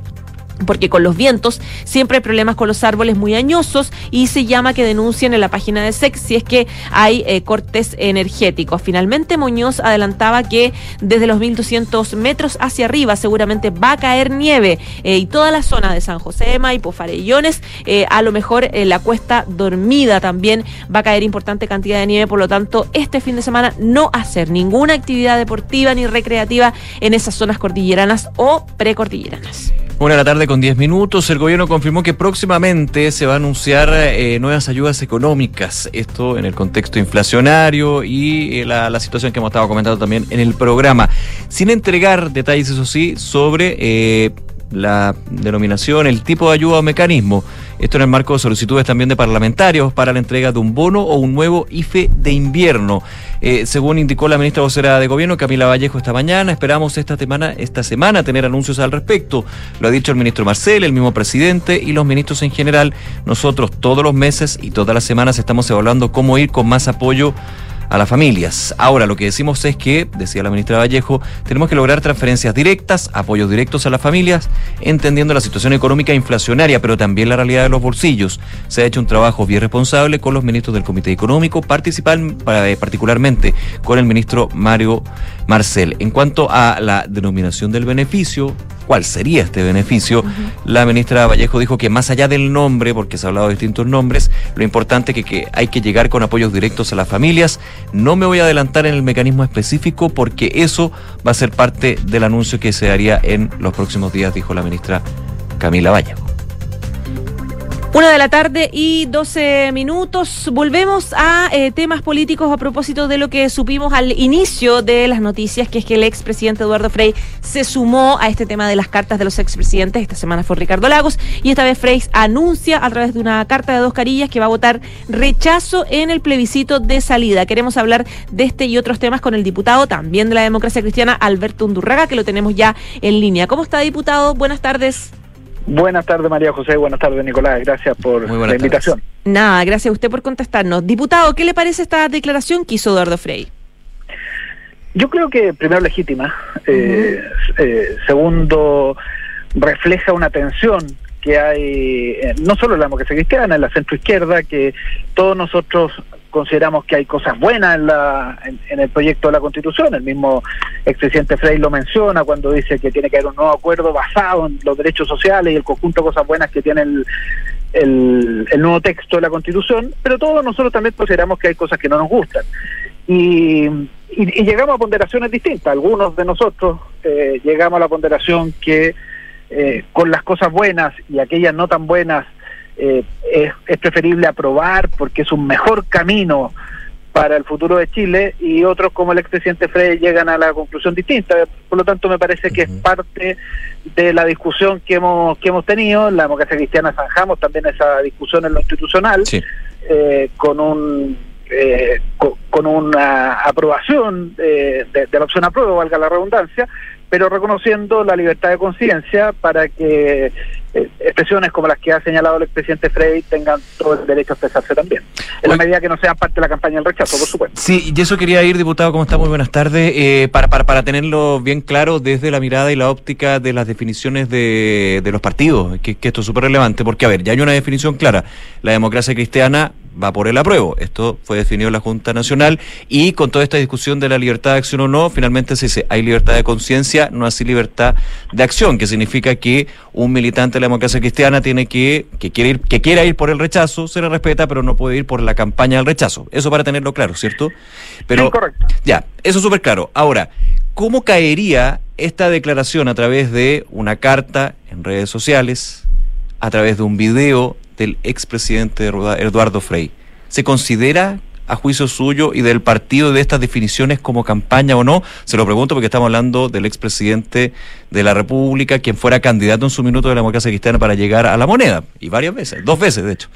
porque con los vientos siempre hay problemas con los árboles muy añosos y se llama que denuncien en la página de SEC si es que hay eh, cortes energéticos. Finalmente, Muñoz adelantaba que desde los 1.200 metros hacia arriba seguramente va a caer nieve eh, y toda la zona de San José Maipo, Farellones, eh, a lo mejor la cuesta dormida también va a caer importante cantidad de nieve, por lo tanto, este fin de semana no hacer ninguna actividad deportiva ni recreativa en esas zonas cordilleranas o precordilleranas. Una de la tarde con 10 minutos, el gobierno confirmó que próximamente se va a anunciar eh, nuevas ayudas económicas, esto en el contexto inflacionario y eh, la, situación que hemos estado comentando también en el programa, sin entregar detalles, eso sí, sobre eh, la denominación, el tipo de ayuda o mecanismo. Esto en el marco de solicitudes también de parlamentarios para la entrega de un bono o un nuevo IFE de invierno. Eh, según indicó la ministra vocera de Gobierno, Camila Vallejo, esta mañana, esperamos esta semana, esta semana tener anuncios al respecto. Lo ha dicho el ministro Marcel, el mismo presidente y los ministros en general. Nosotros todos los meses y todas las semanas estamos evaluando cómo ir con más apoyo a las familias. Ahora, lo que decimos es que, decía la ministra Vallejo, tenemos que lograr transferencias directas, apoyos directos a las familias, entendiendo la situación económica inflacionaria, pero también la realidad de los bolsillos. Se ha hecho un trabajo bien responsable con los ministros del Comité Económico, eh, particularmente con el ministro Mario Marcel. En cuanto a la denominación del beneficio, cuál sería este beneficio, la ministra Vallejo dijo que más allá del nombre, porque se ha hablado de distintos nombres, lo importante es que, hay que llegar con apoyos directos a las familias. No me voy a adelantar en el mecanismo específico porque eso va a ser parte del anuncio que se haría en los próximos días, dijo la ministra Camila Vallejo. Una de la tarde y 12 minutos. Volvemos a eh, temas políticos a propósito de lo que supimos al inicio de las noticias, que es que el expresidente Eduardo Frey se sumó a este tema de las cartas de los expresidentes. Esta semana fue Ricardo Lagos y esta vez Frey anuncia a través de una carta de dos carillas que va a votar rechazo en el plebiscito de salida. Queremos hablar de este y otros temas con el diputado también de la democracia cristiana, Alberto Undurraga, que lo tenemos ya en línea. ¿Cómo está, diputado? Buenas tardes. Buenas tardes, María José. Buenas tardes, Nicolás. Gracias por la invitación. Nada, gracias a usted por contestarnos. Diputado, ¿qué le parece esta declaración que hizo Eduardo Frey? Yo creo que, primero, legítima. Eh, eh, segundo, refleja una tensión que hay, eh, no solo en la democracia cristiana, en la centroizquierda, que todos nosotros consideramos que hay cosas buenas en, la, en, el proyecto de la Constitución. El mismo expresidente Frey lo menciona cuando dice que tiene que haber un nuevo acuerdo basado en los derechos sociales y el conjunto de cosas buenas que tiene el, el, nuevo texto de la Constitución, pero todos nosotros también consideramos que hay cosas que no nos gustan. Y, y, llegamos a ponderaciones distintas. Algunos de nosotros eh, llegamos a la ponderación que eh, con las cosas buenas y aquellas no tan buenas eh, es, preferible aprobar porque es un mejor camino para el futuro de Chile y otros como el expresidente Frey llegan a la conclusión distinta. Por lo tanto, me parece que es parte de la discusión que hemos que hemos tenido. La democracia cristiana zanjamos también esa discusión en lo institucional eh, con un eh, co- con una aprobación eh, de, de la opción apruebo, valga la redundancia, pero reconociendo la libertad de conciencia para que expresiones como las que ha señalado el expresidente Frey tengan todo el derecho a expresarse también, en la medida que no sean parte de la campaña del rechazo, por supuesto. Sí, y eso quería ir, diputado, ¿cómo está? Muy buenas tardes. Eh, para, para, para tenerlo bien claro desde la mirada y la óptica de las definiciones de, de los partidos, que, que esto es súper relevante, porque, a ver, ya hay una definición clara. La democracia cristiana va por el apruebo. Esto fue definido en la Junta Nacional y con toda esta discusión de la libertad de acción o no, finalmente se dice, hay libertad de conciencia, no así libertad de acción, que significa que un militante de la democracia cristiana tiene que, que quiere ir, que quiera ir por el rechazo, se le respeta, pero no puede ir por la campaña del rechazo. Eso para tenerlo claro, ¿cierto? Pero, Ya, eso es súper claro. Ahora, ¿cómo caería esta declaración a través de una carta en redes sociales, a través de un video del expresidente Eduardo- Eduardo Frei? ¿Se considera a juicio suyo y del partido de estas definiciones como campaña o no? Se lo pregunto porque estamos hablando del expresidente de la República, quien fuera candidato en su minuto de la democracia cristiana para llegar a la moneda, y varias veces, dos veces de hecho.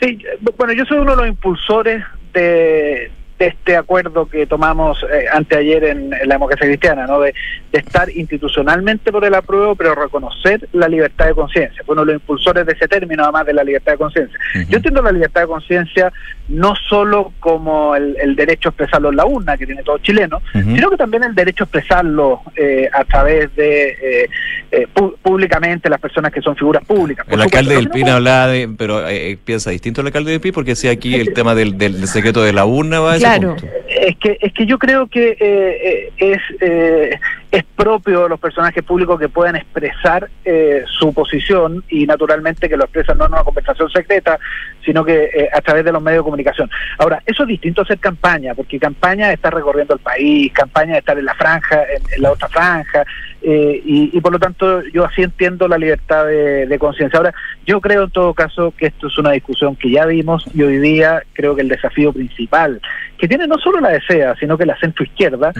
Sí, bueno, yo soy uno de los impulsores de, de este acuerdo que tomamos eh, anteayer en, en la democracia cristiana, ¿no? De, de estar institucionalmente por el apruebo, pero reconocer la libertad de conciencia. Fue uno de los impulsores de ese término, además de la libertad de conciencia. Yo entiendo la libertad de conciencia no solo como el, el derecho a expresarlo en la urna, que tiene todo chileno, sino que también el derecho a expresarlo eh, a través de eh, eh, públicamente las personas que son figuras públicas. Por El alcalde del PIN hablaba de, pero eh, piensa distinto el alcalde del PIN porque decía aquí el tema del, del secreto de la urna va a punto. Es que, es que yo creo que eh, eh, es, eh, es propio de los personajes públicos que puedan expresar eh, su posición y naturalmente que lo expresan no en una conversación secreta, sino que eh, a través de los medios de comunicación. Ahora, eso es distinto a hacer campaña, porque campaña es estar recorriendo el país, campaña es estar en la franja, en, en la otra franja, eh, y, y por lo tanto yo así entiendo la libertad de, de conciencia. Ahora, yo creo en todo caso que esto es una discusión que ya vimos y hoy día creo que el desafío principal que tiene no solo la DCEA, sino que la centroizquierda,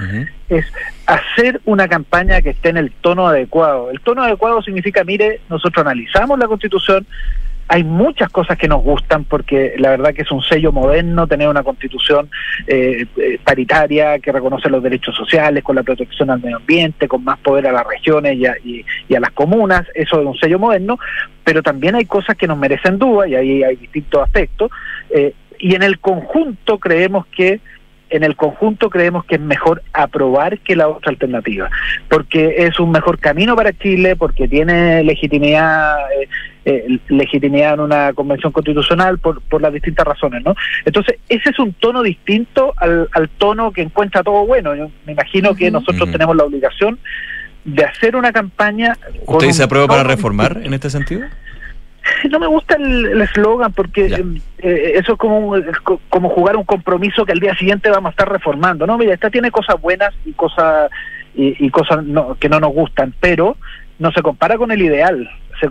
es hacer una campaña que esté en el tono adecuado. El tono adecuado significa, mire, nosotros analizamos la constitución, hay muchas cosas que nos gustan porque la verdad que es un sello moderno tener una constitución eh, eh, paritaria que reconoce los derechos sociales, con la protección al medio ambiente, con más poder a las regiones y a, y- y a las comunas, eso es un sello moderno, pero también hay cosas que nos merecen duda y ahí hay distintos aspectos. eh, y en el conjunto creemos que en el conjunto creemos que es mejor aprobar que la otra alternativa, porque es un mejor camino para Chile, porque tiene legitimidad eh, eh, legitimidad en una convención constitucional por, por las distintas razones, ¿no? Entonces, ese es un tono distinto al, al tono que encuentra todo bueno. Yo me imagino que nosotros tenemos la obligación de hacer una campaña. ¿Usted dice un aprueba para reformar en este sentido? no me gusta el eslogan porque eh, eso es como, un- como jugar un compromiso que al día siguiente vamos a estar reformando. No, mira, esta tiene cosas buenas y cosas y, y cosas no- que no nos gustan, pero no se compara con el ideal. Se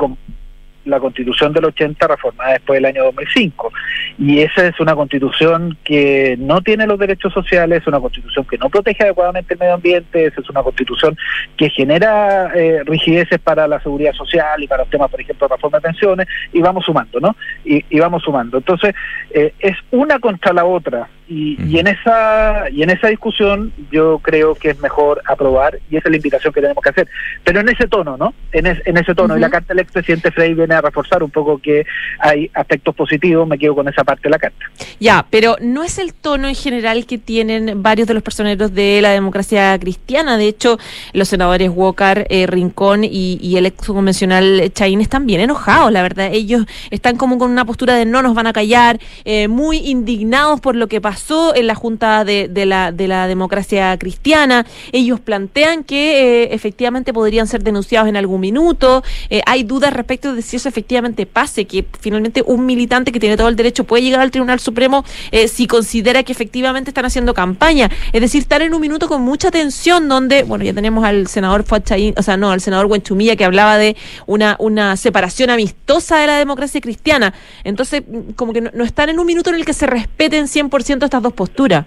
la constitución del 80 reformada después del año 2005 y esa es una constitución que no tiene los derechos sociales, es una constitución que no protege adecuadamente el medio ambiente, es una constitución que genera eh, rigideces para la seguridad social y para los temas, por ejemplo, de reforma de pensiones y vamos sumando, ¿no? Y, y vamos sumando. Entonces, eh, es una contra la otra y, y en esa y en esa discusión yo creo que es mejor aprobar y esa es la invitación que tenemos que hacer. Pero en ese tono, ¿no? En, es- en ese tono. Y la carta del expresidente Frey viene a reforzar un poco que hay aspectos positivos, me quedo con esa parte de la carta. Ya, pero no es el tono en general que tienen varios de los personeros de la democracia cristiana. De hecho, los senadores Walker, eh, Rincón y, y el ex convencional Chaín están bien enojados, la verdad. Ellos están como con una postura de no nos van a callar, eh, muy indignados por lo que pasó en la Junta de, la, de la democracia cristiana. Ellos plantean que eh, efectivamente podrían ser denunciados en algún minuto. Eh, hay dudas respecto de si eso efectivamente pase, que finalmente un militante que tiene todo el derecho puede llegar al Tribunal Supremo eh, si considera que efectivamente están haciendo campaña. Es decir, están en un minuto con mucha tensión donde, bueno, ya tenemos al senador Fuad Chaín, o sea, no, al senador Huenchumilla que hablaba de una, una separación amistosa de la democracia cristiana. Entonces, mm, como que no, no están en un minuto en el que se respeten 100% estas dos posturas.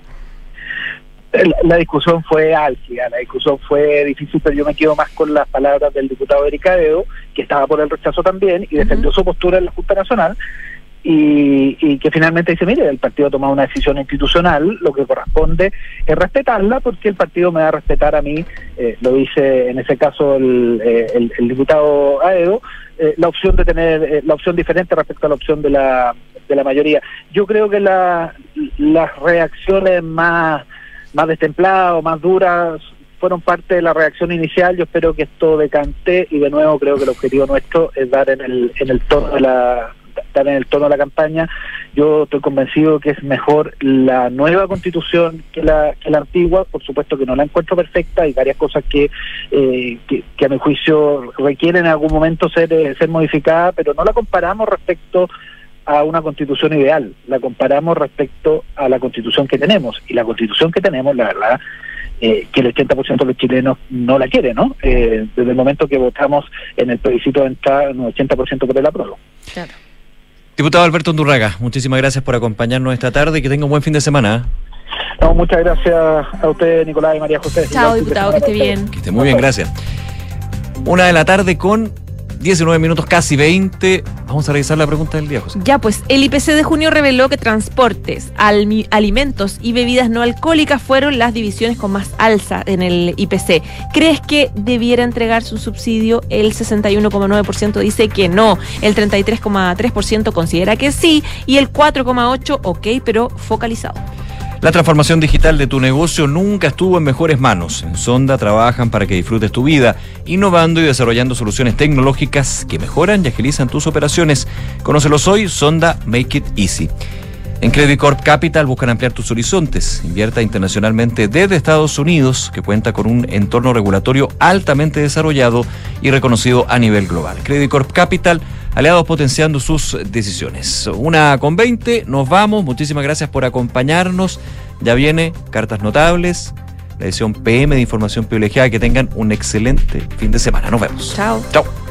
La, la discusión fue álgida, la discusión fue difícil, pero yo me quedo más con las palabras del diputado Erika Dedo, que estaba por el rechazo también y defendió su postura en la Junta Nacional. y, y que finalmente dice, mire, el partido ha tomado una decisión institucional, lo que corresponde es respetarla porque el partido me va a respetar a mí, eh, lo dice en ese caso el, eh, el, el diputado Aedo, eh, la opción de tener eh, la opción diferente respecto a la opción de la, de la mayoría. Yo creo que la, las reacciones más, más destempladas o más duras fueron parte de la reacción inicial. Yo espero que esto decante y de nuevo creo que el objetivo nuestro es dar en el, en el tono de la dar en el tono de la campaña. Yo estoy convencido que es mejor la nueva constitución que la, que la antigua. Por supuesto que no la encuentro perfecta. Hay varias cosas que, eh, que, a mi juicio requieren en algún momento ser, eh, ser modificadas, pero no la comparamos respecto a una constitución ideal, la comparamos respecto a la constitución que tenemos. Y la constitución que tenemos, la verdad, eh, que el 80% de los chilenos no la quiere, ¿no? Eh, desde el momento que votamos en el plebiscito de entrada, un 80% por el apruebo. Claro. Diputado Alberto Undurraga, muchísimas gracias por acompañarnos esta tarde y que tenga un buen fin de semana. ¿eh? No, muchas gracias a usted, Nicolás y María José. Chao, diputado, que esté bien. Que esté muy bien, gracias. Una de la tarde con 19 minutos, casi 20. Vamos a revisar la pregunta del día, José. Ya, pues el IPC de junio reveló que transportes, alimentos y bebidas no alcohólicas fueron las divisiones con más alza en el IPC. ¿Crees que debiera entregarse un subsidio? El 61,9% dice que no, el 33,3% considera que sí y el 4,8% ok, pero focalizado. La transformación digital de tu negocio nunca estuvo en mejores manos. En Sonda trabajan para que disfrutes tu vida, innovando y desarrollando soluciones tecnológicas que mejoran y agilizan tus operaciones. Conócelos hoy, Sonda Make It Easy. En Credit Corp Capital buscan ampliar tus horizontes. Invierta internacionalmente desde Estados Unidos, que cuenta con un entorno regulatorio altamente desarrollado y reconocido a nivel global. Credit Corp Capital, aliados potenciando sus decisiones. Una con 20, nos vamos. Muchísimas gracias por acompañarnos. Ya viene Cartas Notables, la edición PM de Información Privilegiada. Que tengan un excelente fin de semana. Nos vemos. Chao. Chao.